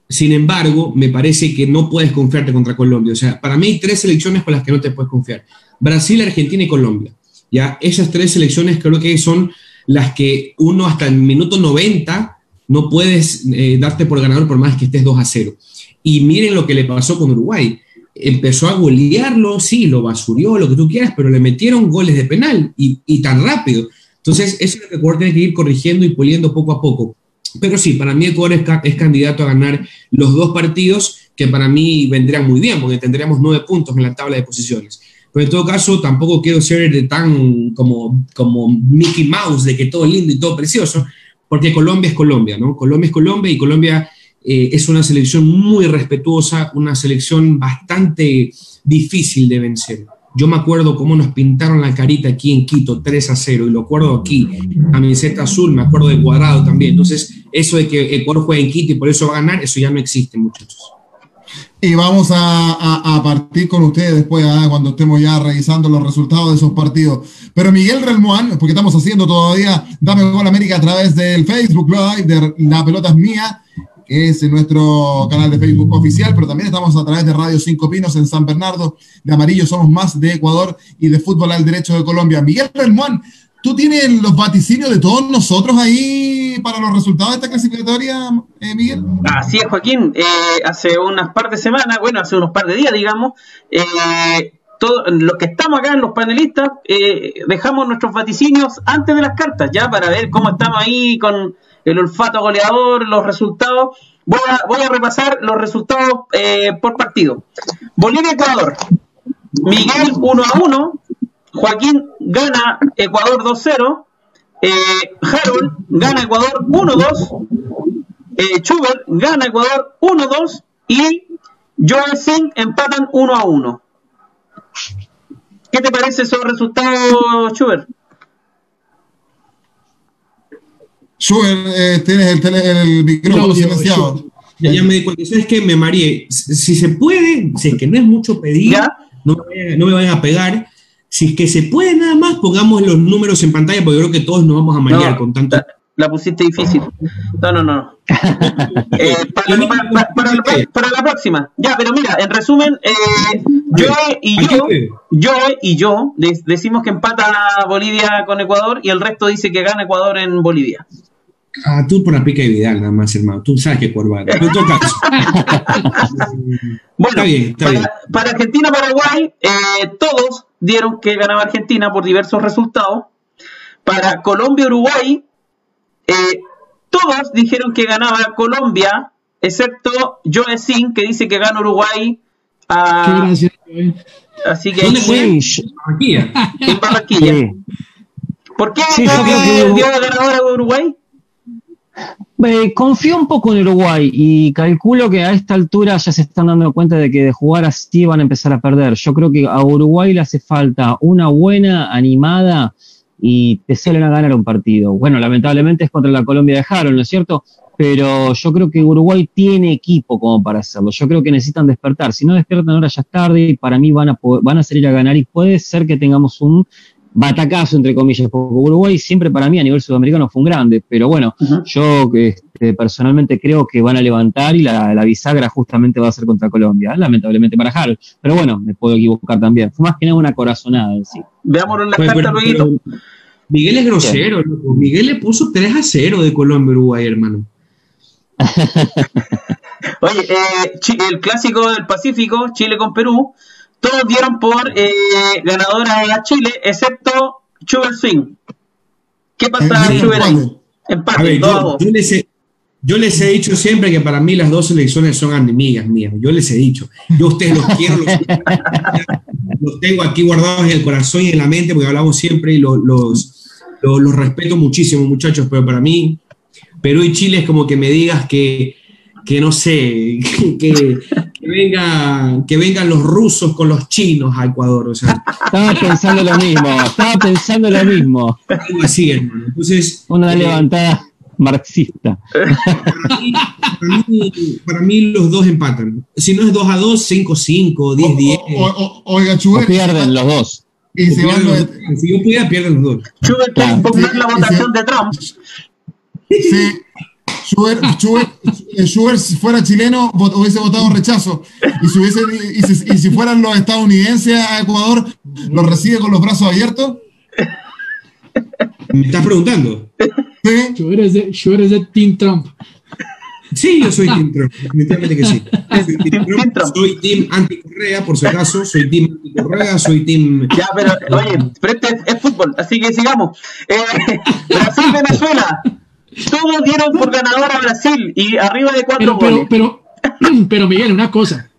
sin embargo, me parece que no puedes confiarte contra Colombia. O sea, para mí hay tres selecciones con las que no te puedes confiar. Brasil, Argentina y Colombia. ¿Ya? Esas tres selecciones creo que son las que uno hasta el minuto 90 no puedes eh, darte por ganador por más que estés 2 a 0. Y miren lo que le pasó con Uruguay. Empezó a golearlo, sí, lo basurió, lo que tú quieras, pero le metieron goles de penal y, tan rápido. Entonces, eso es lo que Ecuador tiene que ir corrigiendo y puliendo poco a poco. Pero sí, para mí Ecuador es, es, candidato a ganar los dos partidos que para mí vendrían muy bien, porque tendríamos nueve puntos en la tabla de posiciones. Pero en todo caso, tampoco quiero ser tan como, como Mickey Mouse, de que todo lindo y todo precioso, porque Colombia es Colombia, ¿no? Colombia es Colombia y Colombia eh, es una selección muy respetuosa, una selección bastante difícil de vencer. Yo me acuerdo cómo nos pintaron la carita aquí en Quito, 3 a 0, y lo acuerdo aquí, camiseta azul, me acuerdo de cuadrado también. Entonces, eso de que Ecuador juega en Quito y por eso va a ganar, eso ya no existe, muchachos. Y vamos a, partir con ustedes después, ¿ah? cuando estemos ya revisando los resultados de esos partidos. Pero Miguel Relmuán, porque estamos haciendo todavía Dame Gol América a través del Facebook Live de La Pelota es Mía, que es nuestro canal de Facebook oficial, pero también estamos a través de Radio Cinco Pinos en San Bernardo, de Amarillo Somos Más de Ecuador y de Fútbol al Derecho de Colombia. Miguel Relmuán, ¿Tú tienes los vaticinios de todos nosotros ahí para los resultados de esta clasificatoria, eh, Miguel? Así es, Joaquín. Eh, hace unas par de semanas, bueno, hace unos par de días, digamos, eh, todos los que estamos acá, los panelistas, eh, dejamos nuestros vaticinios antes de las cartas, ya para ver cómo estamos ahí con el olfato goleador, los resultados. Voy a, voy a repasar los resultados por partido. Bolivia-Ecuador. Miguel 1 a 1, Joaquín gana Ecuador 2-0. Eh, Harold gana Ecuador 1-2. Eh, Schubert gana Ecuador 1-2. Y Joel Singh empatan 1-1. ¿Qué te parece esos resultados, Schubert? Schubert, eh, tienes el, el micrófono silenciado. Ya, ya, me di cuenta, ¿sabes qué? Me mareé. Si se puede, si es que no es mucho pedir, no no me vayan a pegar si es que se puede nada más, pongamos los números en pantalla, porque yo creo que todos nos vamos a marear con tanto. La, pusiste difícil. No, no, no. Eh, para, la próxima. Ya, pero mira, en resumen, eh, yo y yo, yo y yo decimos que empata Bolivia con Ecuador y el resto dice que gana Ecuador en Bolivia. Ah, tú por la pica de Vidal, nada más, hermano. Tú sabes que Corval. Pero en todo caso. Bueno, Está bien, está para, bien. para Argentina-Paraguay, eh, todos dieron que ganaba Argentina por diversos resultados. Para Colombia-Uruguay, eh, todos dijeron que ganaba Colombia, excepto Joe Sin, que dice que gana Uruguay. Qué ah, eh. así que ¿Dónde ahí fue? En Barranquilla. sí. ¿Por qué Sí, dio la ganadora a Uruguay? Eh, confío un poco en Uruguay y calculo que a esta altura ya se están dando cuenta de que de jugar así van a empezar a perder. Yo creo que a Uruguay le hace falta una buena animada y te salen a ganar un partido. Bueno, lamentablemente es contra la Colombia de Harold, ¿no es cierto? Pero yo creo que Uruguay tiene equipo como para hacerlo. Yo creo que necesitan despertar. Si no despiertan ahora ya es tarde y para mí van a, van a salir a ganar y puede ser que tengamos un batacazo, entre comillas, porque Uruguay siempre para mí a nivel sudamericano fue un grande, pero bueno, yo este, personalmente creo que van a levantar y la, la bisagra justamente va a ser contra Colombia, lamentablemente para Harold, pero bueno, me puedo equivocar también. Fue más que nada una corazonada en sí. Veámoslo en la Pues, carta pero- luego. pero Miguel es grosero, loco. Miguel le puso 3 a 0 de Colombia Uruguay, hermano. Oye, eh, el clásico del Pacífico, Chile con Perú, todos dieron por eh, ganadora a Chile, excepto Sugar Swing. ¿Qué pasa, Eh, Sugar ahí? empate. A ver, yo, les he, yo les he dicho siempre que para mí las dos selecciones son enemigas mías. Yo les he dicho. Yo a ustedes los quiero, los, los tengo aquí guardados en el corazón y en la mente porque hablamos siempre y los, los, los- los respeto muchísimo, muchachos. Pero para mí, Perú y Chile es como que me digas que, que no sé, que, que, que venga, que vengan los rusos con los chinos a Ecuador. O sea, Estaba pensando lo mismo, estaba pensando lo mismo. algo así, hermano. Entonces, Una eh, levantada marxista. Para mí, para mí- para mí los dos empatan. Si no es 2 a 2, 5 a 5, 10 a 10. O- o- o- Oiga, Chuber, pierden los dos. y se van los- Si yo pudiera, pierden los dos. Quiere Claro. la sí. votación de Trump. Sí. Schubert, Schubert, eh, Schubert, si fuera chileno, vot- hubiese votado rechazo. Y si, hubiese, y, si, y si fueran los estadounidenses a Ecuador, ¿los recibe con los brazos abiertos? ¿Me estás preguntando? Sí. Yo eres de, yo eres de Team Trump. Sí, yo soy Team Trump. Definitivamente que sí. Soy Team Trump, soy Team Anticorrea, por si acaso. Soy Team Anticorrea, soy Team. Ya, pero oye, es, es fútbol, así que sigamos. Eh, Brasil-Venezuela. Todos dieron por ganador a Brasil y arriba de cuatro Pero, pero, goles. pero, pero Miguel, una cosa,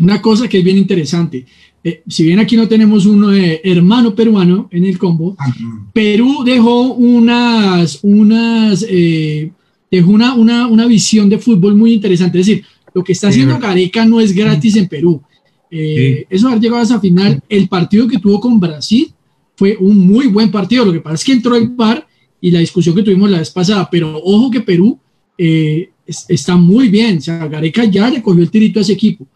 una cosa que es bien interesante. Eh, si bien aquí no tenemos un eh, hermano peruano en el combo, Ah. Perú dejó unas, unas, eh, dejó una, una, una visión de fútbol muy interesante. Es decir, lo que está Sí, haciendo. Gareca no es gratis en Perú. Eh, Eso de haber llegado a esa final, el partido que tuvo con Brasil fue un muy buen partido. Lo que pasa es que entró el par y la discusión que tuvimos la vez pasada, pero ojo que Perú eh, es- está muy bien. O sea, Gareca ya le cogió el tirito a ese equipo.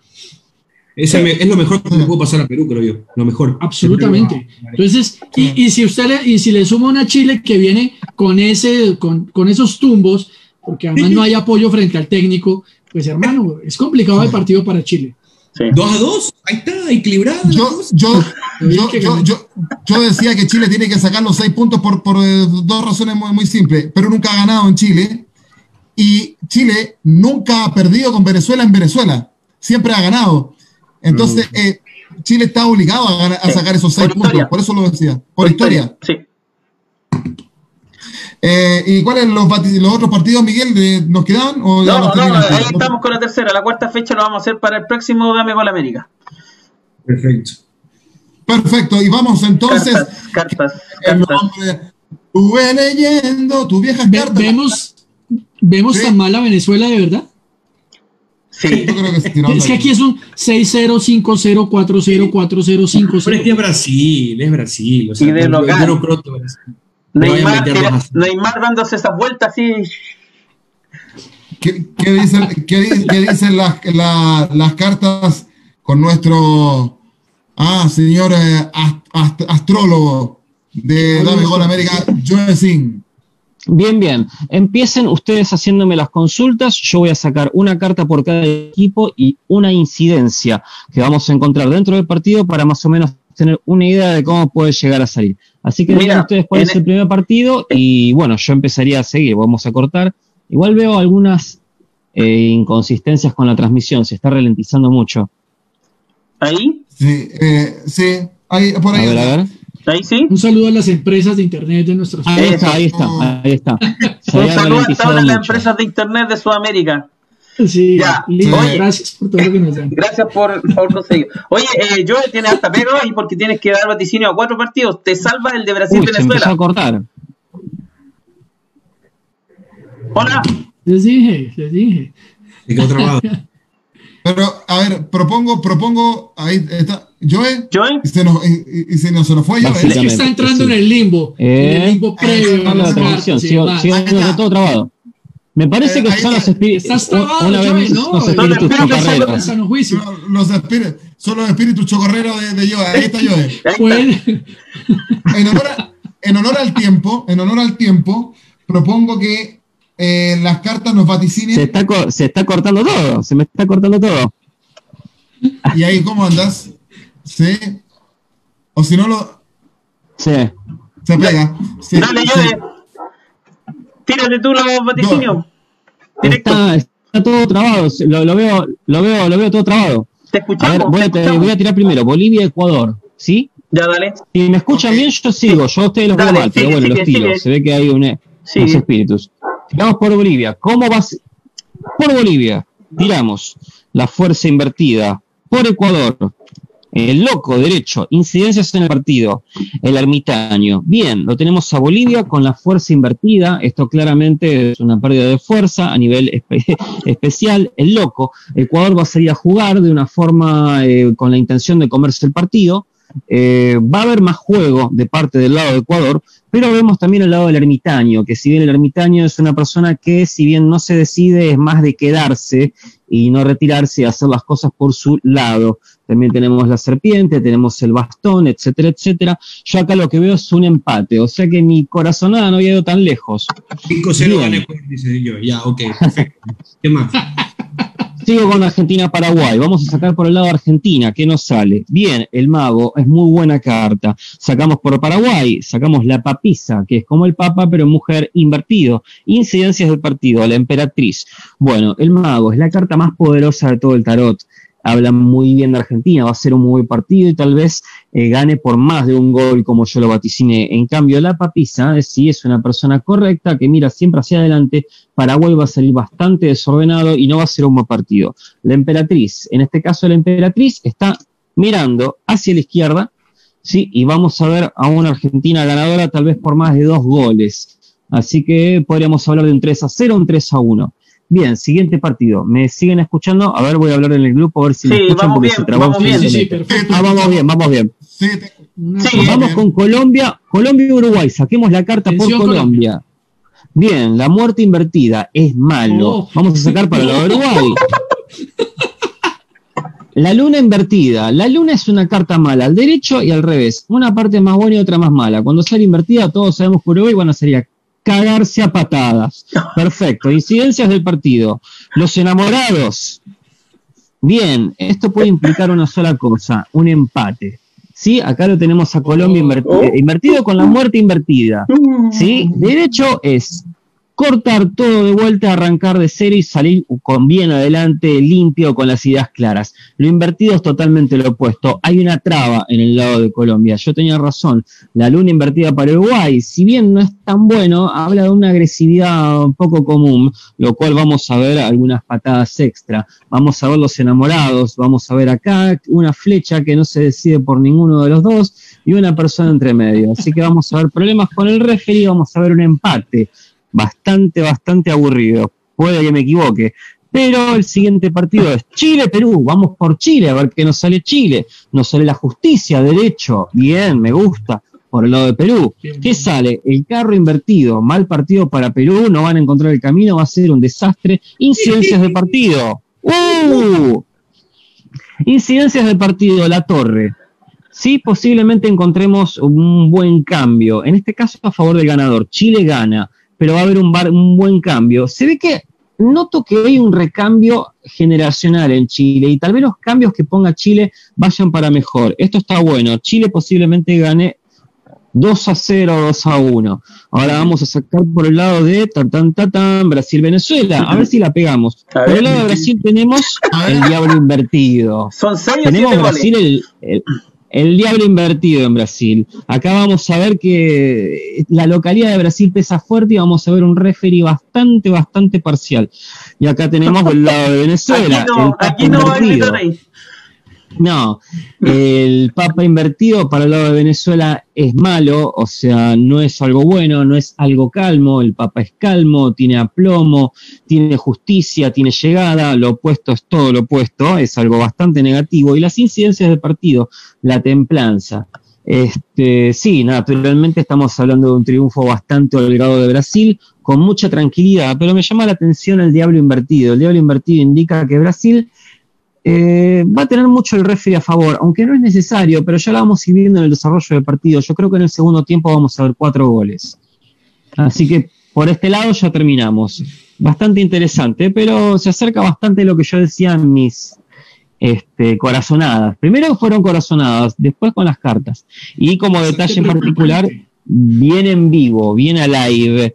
Ese me- es lo mejor que me pudo pasar a Perú, creo yo. Lo mejor. Absolutamente. Entonces, y, y si usted le, y si le suma una Chile que viene con ese, con, con esos tumbos, porque además no hay apoyo frente al técnico, pues hermano, es complicado el partido para Chile. Sí. 2 a 2, ahí está, equilibrada. Yo, yo, yo, yo, yo, yo decía que Chile tiene que sacar los seis puntos por, por eh, dos razones muy, muy simples. Perú nunca ha ganado en Chile y Chile nunca ha perdido con Venezuela en Venezuela. Siempre ha ganado. Entonces, eh, Chile está obligado a, ganar- a sacar esos seis Por puntos. historia. Por eso lo decía. Por, historia. Sí. Eh, ¿Y cuáles los, los otros partidos, Miguel? de- ¿Nos? O ya No, no, ahí estamos con la tercera. La cuarta fecha lo vamos a hacer para el próximo Dame Gol América. Perfecto. Perfecto. Y vamos entonces. Cartas, cartas, el cartas. nombre. Estuve leyendo tus viejas Ve- vemos vemos Sí. tan mal a Venezuela de verdad. Sí. Yo creo que sí, no, Es que aquí es un 6-0, 5-0, 4-0, 4-0, Pero es que 5-0. es Brasil, es Brasil. O sea, Y de local. yo no creo que Brasil. Neymar. Neymar dándose esas vueltas así. ¿Qué, qué dicen, qué di- qué dicen las, la- las cartas con nuestro ah, señor eh, ast- ast- astrólogo de Dame Gol América, Joe Singh? Bien, bien. Empiecen ustedes haciéndome las consultas. Yo voy a sacar una carta por cada equipo y una incidencia que vamos a encontrar dentro del partido para más o menos tener una idea de cómo puede llegar a salir. Así que digan ustedes cuál es el primer partido y bueno, yo empezaría a seguir, vamos a cortar. Igual veo algunas eh, inconsistencias con la transmisión, se está ralentizando mucho. Ahí, Sí, eh, sí, ahí, por A ahí. ver, a ver. ahí sí. Un saludo a las empresas de internet de nuestros Ahí está, ahí está, ahí está. Se Un saludo a todas las empresas de internet de Sudamérica. Sí, Ya. lindo, Oye. gracias por todo lo que nos dan. Gracias por, por conseguir. Oye, eh, Joel tiene hasta pega y porque tienes que dar vaticinio a cuatro partidos. Te salva el de Uy, se empezó Brasil-Venezuela. a cortar. Hola. Les dije, les dije. Trabado. Pero, a ver, propongo, propongo, ahí está, Joe, Joel. y se nos, y, y se nos, se nos fue Joe. Es que está entrando sí. en el limbo. Eh, en el limbo previo. la y Ahí viendo está. todo trabado. Me parece Eh, que ahí son los está. espíritus. Estás trabado, Una vez ¿no? los espíritus chocarreros. Juicio. Los, los espíritus, son los espíritus chocorreros de, de Joe. Ahí está está. El- En honor, a- en honor al tiempo, en honor al tiempo, propongo que eh, las cartas nos Se vaticinen. está, co- se está cortando todo, se me está cortando todo. Y ahí, ¿cómo andas? Sí. O si no, lo, Sí. se pega. Sí, Dale, sí. Joel. Tírate tú los vaticinios. Directo. Está, está todo trabado, lo, lo veo, lo veo, lo veo todo trabado. Te A escuchamos. ver, voy te a, escuchamos. voy a tirar primero, Bolivia, Ecuador, ¿sí? Ya, dale. Si me escuchan bien, yo sigo, yo a ustedes los veo Dale, mal, pero sigue, bueno, sigue, los tiro, sigue. se ve que hay un, Sigue. unos espíritus. Tiramos por Bolivia, ¿cómo va a ser? Por Bolivia, tiramos la fuerza invertida, por Ecuador, el loco derecho, incidencias en el partido, el ermitaño. Bien, lo tenemos a Bolivia con la fuerza invertida, esto claramente es una pérdida de fuerza a nivel espe- especial. El loco, Ecuador va a salir a jugar de una forma eh, con la intención de comerse el partido. Eh, va a haber más juego de parte del lado de Ecuador, pero vemos también el lado del ermitaño, que si bien el ermitaño es una persona que si bien no se decide, es más de quedarse y no retirarse y hacer las cosas por su lado. También tenemos la serpiente, tenemos el bastón, etcétera, etcétera. Yo acá lo que veo es un empate, o sea que mi corazonada no había ido tan lejos. 5-0 Bien. gana Ecuador, dice yo. Ya, ok, perfecto. ¿Qué más? Sigo con Argentina-Paraguay. Vamos a sacar por el lado de Argentina. ¿Qué nos sale? Bien, el mago es muy buena carta. Sacamos por Paraguay, sacamos la papisa, que es como el papa, pero mujer invertido. Incidencias del partido, la emperatriz. Bueno, el mago es la carta más poderosa de todo el tarot. Habla muy bien de Argentina, va a ser un muy buen partido y tal vez eh, gane por más de un gol como yo lo vaticiné. En cambio, la papisa, eh, sí es una persona correcta que mira siempre hacia adelante, Paraguay va a salir bastante desordenado y no va a ser un buen partido. La emperatriz, en este caso la emperatriz está mirando hacia la izquierda, ¿sí? Y vamos a ver a una Argentina ganadora tal vez por más de dos goles. Así que podríamos hablar de un 3 a 0 un 3 a 1. Bien, siguiente partido. ¿Me siguen escuchando? A ver, voy a hablar en el grupo a ver si me escuchan porque bien, se trabó vamos bien. Sí. Ah, vamos bien, vamos bien. Sí, te- Una Sí, cosa- Vamos bien. con Colombia, Colombia y Uruguay. Saquemos la carta Atención, por Colombia. Bien, la muerte invertida es malo. Oh. Vamos a sacar para la de Uruguay. La luna invertida. La luna es una carta mala, al derecho y al revés. Una parte más buena y otra más mala. Cuando sale invertida, todos sabemos que Uruguay van a salir a cagarse a patadas. Perfecto. Incidencias del partido. Los enamorados. Bien, esto puede implicar una sola cosa, un empate. ¿Sí? Acá lo tenemos a Colombia inverti- Oh. eh, invertido con la muerte invertida. ¿Sí? Derecho es cortar todo de vuelta, arrancar de cero y salir con bien adelante, limpio, con las ideas claras. Lo invertido es totalmente lo opuesto. Hay una traba en el lado de Colombia. Yo tenía razón. La luna invertida para Uruguay, si bien no es tan bueno, habla de una agresividad poco común, lo cual vamos a ver algunas patadas extra. Vamos a ver los enamorados, vamos a ver acá una flecha que no se decide por ninguno de los dos y una persona entre medio. Así que vamos a ver problemas con el referee, vamos a ver un empate bastante, bastante aburrido. Puede que me equivoque. Pero el siguiente partido es Chile-Perú. Vamos por Chile a ver qué nos sale Chile. Nos sale la justicia, derecho. Bien, me gusta. Por el lado de Perú. ¿Qué sale? El carro invertido. Mal partido para Perú. No van a encontrar el camino. Va a ser un desastre. Incidencias de partido. ¡Uh! Incidencias de partido. La torre. Sí, posiblemente encontremos un buen cambio. En este caso, a favor del ganador. Chile gana, pero va a haber un, bar- un buen cambio. Se ve que noto que hay un recambio generacional en Chile y tal vez los cambios que ponga Chile vayan para mejor. Esto está bueno. Chile posiblemente gane 2 a 0, 2 a 1. Ahora vamos a sacar por el lado de tan, tan, tan, tan Brasil-Venezuela. A ver si la pegamos. Por el lado de Brasil tenemos el diablo invertido. Son 6 o Tenemos 7 Brasil el- el diablo invertido en Brasil. Acá vamos a ver que la localidad de Brasil pesa fuerte y vamos a ver un referee bastante, bastante parcial. Y acá tenemos del lado de Venezuela. Aquí el no, aquí no va a. No, el Papa invertido para el lado de Venezuela es malo, o sea, no es algo bueno, no es algo calmo, el Papa es calmo, tiene aplomo, tiene justicia, tiene llegada, lo opuesto es todo lo opuesto, es algo bastante negativo, y las incidencias del partido, la templanza. Este, sí, naturalmente estamos hablando de un triunfo bastante holgado de Brasil, con mucha tranquilidad, pero me llama la atención el diablo invertido. El diablo invertido indica que Brasil eh, va a tener mucho el referee a favor, aunque no es necesario, pero ya lo vamos a ir viendo en el desarrollo del partido. Yo creo que en el segundo tiempo vamos a ver cuatro goles. Así que por este lado ya terminamos. Bastante interesante, pero se acerca bastante lo que yo decía en mis este, corazonadas. Primero fueron corazonadas, después con las cartas. Y como detalle en particular, bien en vivo, bien a live.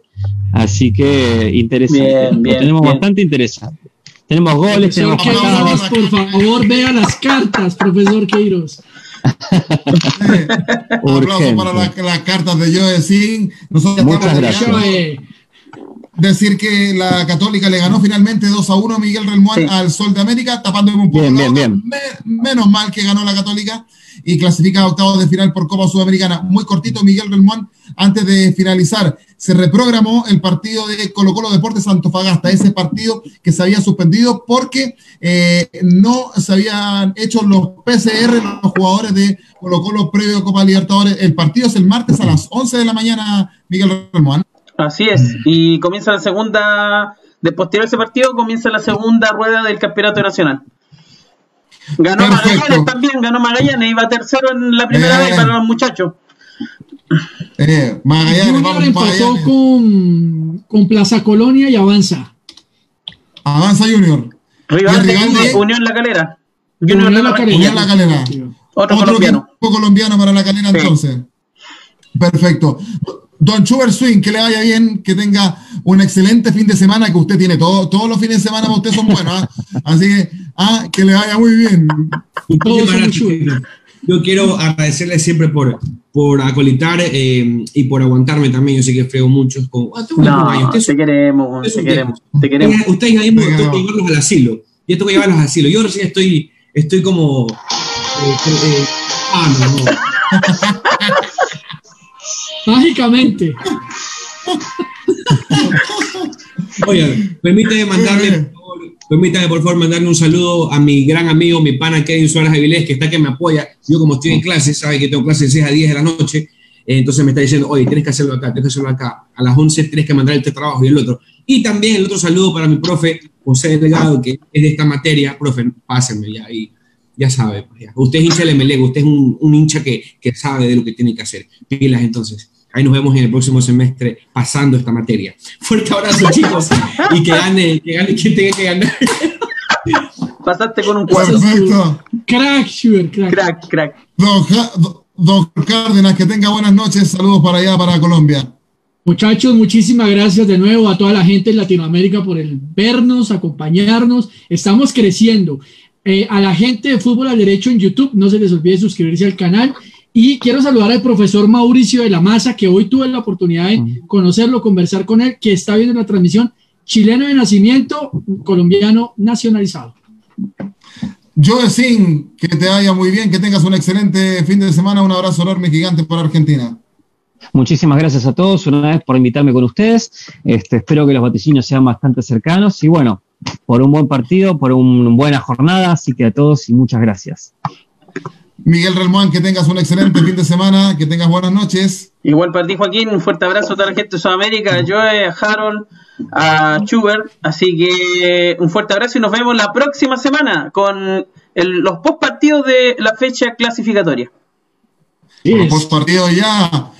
Así que interesante. Bien, bien, lo tenemos bien. bastante interesante. Tenemos goles, Profesor tenemos Queiroz, por favor, vea las cartas, profesor Queiroz. Aplausos para la- las cartas de Joe Sin. Nosotros Muchas estamos gracias. Decir que la Católica le ganó finalmente 2 a 1 a Miguel Relmuán Sí. al Sol de América, tapándome un poco Bien, bien, boca. bien. Me- menos mal que ganó la Católica y clasifica a octavos de final por Copa Sudamericana. Muy cortito, Miguel Relmuán, antes de finalizar, se reprogramó el partido de Colo Colo Deportes Antofagasta, ese partido que se había suspendido porque eh, no se habían hecho los PCR los jugadores de Colo Colo previo a Copa Libertadores. El partido es el martes a las 11 de la mañana, Miguel Relmuán. Así es. Y comienza la segunda, de posterior a ese partido, comienza la segunda rueda del campeonato nacional. Ganó Perfecto. Magallanes también, ganó Magallanes, iba tercero en la primera vez para los muchachos. Eh, Magallanes, Junior vamos, empató Magallanes. con, con Plaza Colonia y avanza. Avanza Junior. Rival de rival de- Unión La Calera. Junior Unión La Calera. Unión La Calera. Otro, Otro colombiano. colombiano para la calera Sí. entonces. Perfecto. Don Chuber Swing, que le vaya bien, que tenga un excelente fin de semana, que usted tiene todo, todos los fines de semana para usted son buenos. ¿ah? Así que, ah, que le vaya muy bien. Gracias. somos Yo quiero agradecerle siempre por, por acolitar eh, y por aguantarme también. Yo sé que frego muchos. Con, ah. No, Ustedes te queremos, ustedes te queremos, te queremos. Ustedes, Venga, tengo que va. llevarlos al asilo. Yo tengo que llevarlos al asilo. Yo recién estoy, estoy como. eh, eh, ah, no, no. Mágicamente. Oigan, permítame mandarle, por permítame por favor mandarle un saludo a mi gran amigo, mi pana Kevin Suárez Avilés, que está que me apoya. Yo como estoy en clase, sabe que tengo clase de 6 a 10 de la noche, eh, entonces me está diciendo, oye, tienes que hacerlo acá, tienes que hacerlo acá. A las 11 tienes que mandar este trabajo y el otro. Y también el otro saludo para mi profe José Delgado, que es de esta materia. Profe, pásenme ya y ya sabe. pues ya. Usted es hincha del MLE, usted es un, un hincha que, que sabe de lo que tiene que hacer. Pilas entonces. Ahí nos vemos en el próximo semestre pasando esta materia. Fuerte abrazo, chicos. Y que gane, que gane quien tenga que ganar. Pasaste con un cuatro. Perfecto. Crack, Schubert, crack. Crack, crack. Don, Ja- don Cárdenas, que tenga buenas noches. Saludos para allá, para Colombia. Muchachos, muchísimas gracias de nuevo a toda la gente en Latinoamérica por el vernos, acompañarnos. Estamos creciendo. Eh, a la gente de Fútbol al Derecho en YouTube, no se les olvide suscribirse al canal. Y quiero saludar al profesor Mauricio de la Maza, que hoy tuve la oportunidad de conocerlo, conversar con él, que está viendo la transmisión. Chileno de nacimiento, colombiano nacionalizado. Joe Sin, que te vaya muy bien, que tengas un excelente fin de semana. Un abrazo enorme, gigante para Argentina. Muchísimas gracias a todos una vez por invitarme con ustedes. Este, espero que los vaticinios sean bastante cercanos y bueno, por un buen partido, por una buena jornada. Así que a todos y muchas gracias. Miguel Relmuán, que tengas un excelente fin de semana, que tengas buenas noches. Igual para ti, Joaquín, un fuerte abrazo a toda la gente de Sudamérica, a Joe, a Harold, a Schubert. Así que un fuerte abrazo y nos vemos la próxima semana con el- los post partidos de la fecha clasificatoria. Yes. Post partido ya.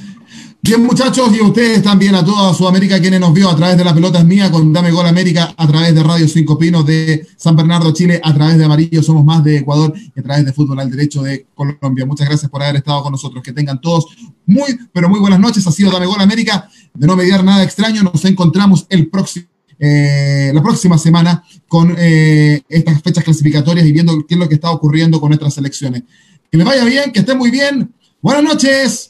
Bien, muchachos, y ustedes también, a toda Sudamérica, quienes nos vio a través de la pelota es mía, con Dame Gol América, a través de Radio Cinco Pinos de San Bernardo, Chile, a través de Amarillo Somos Más de Ecuador y a través de Fútbol al Derecho de Colombia. Muchas gracias por haber estado con nosotros. Que tengan todos muy, pero muy buenas noches. Ha sido Dame Gol América. De no mediar nada extraño, nos encontramos el próximo. Eh, la próxima semana con eh, estas fechas clasificatorias y viendo qué es lo que está ocurriendo con nuestras selecciones. Que les vaya bien, que estén muy bien. Buenas noches.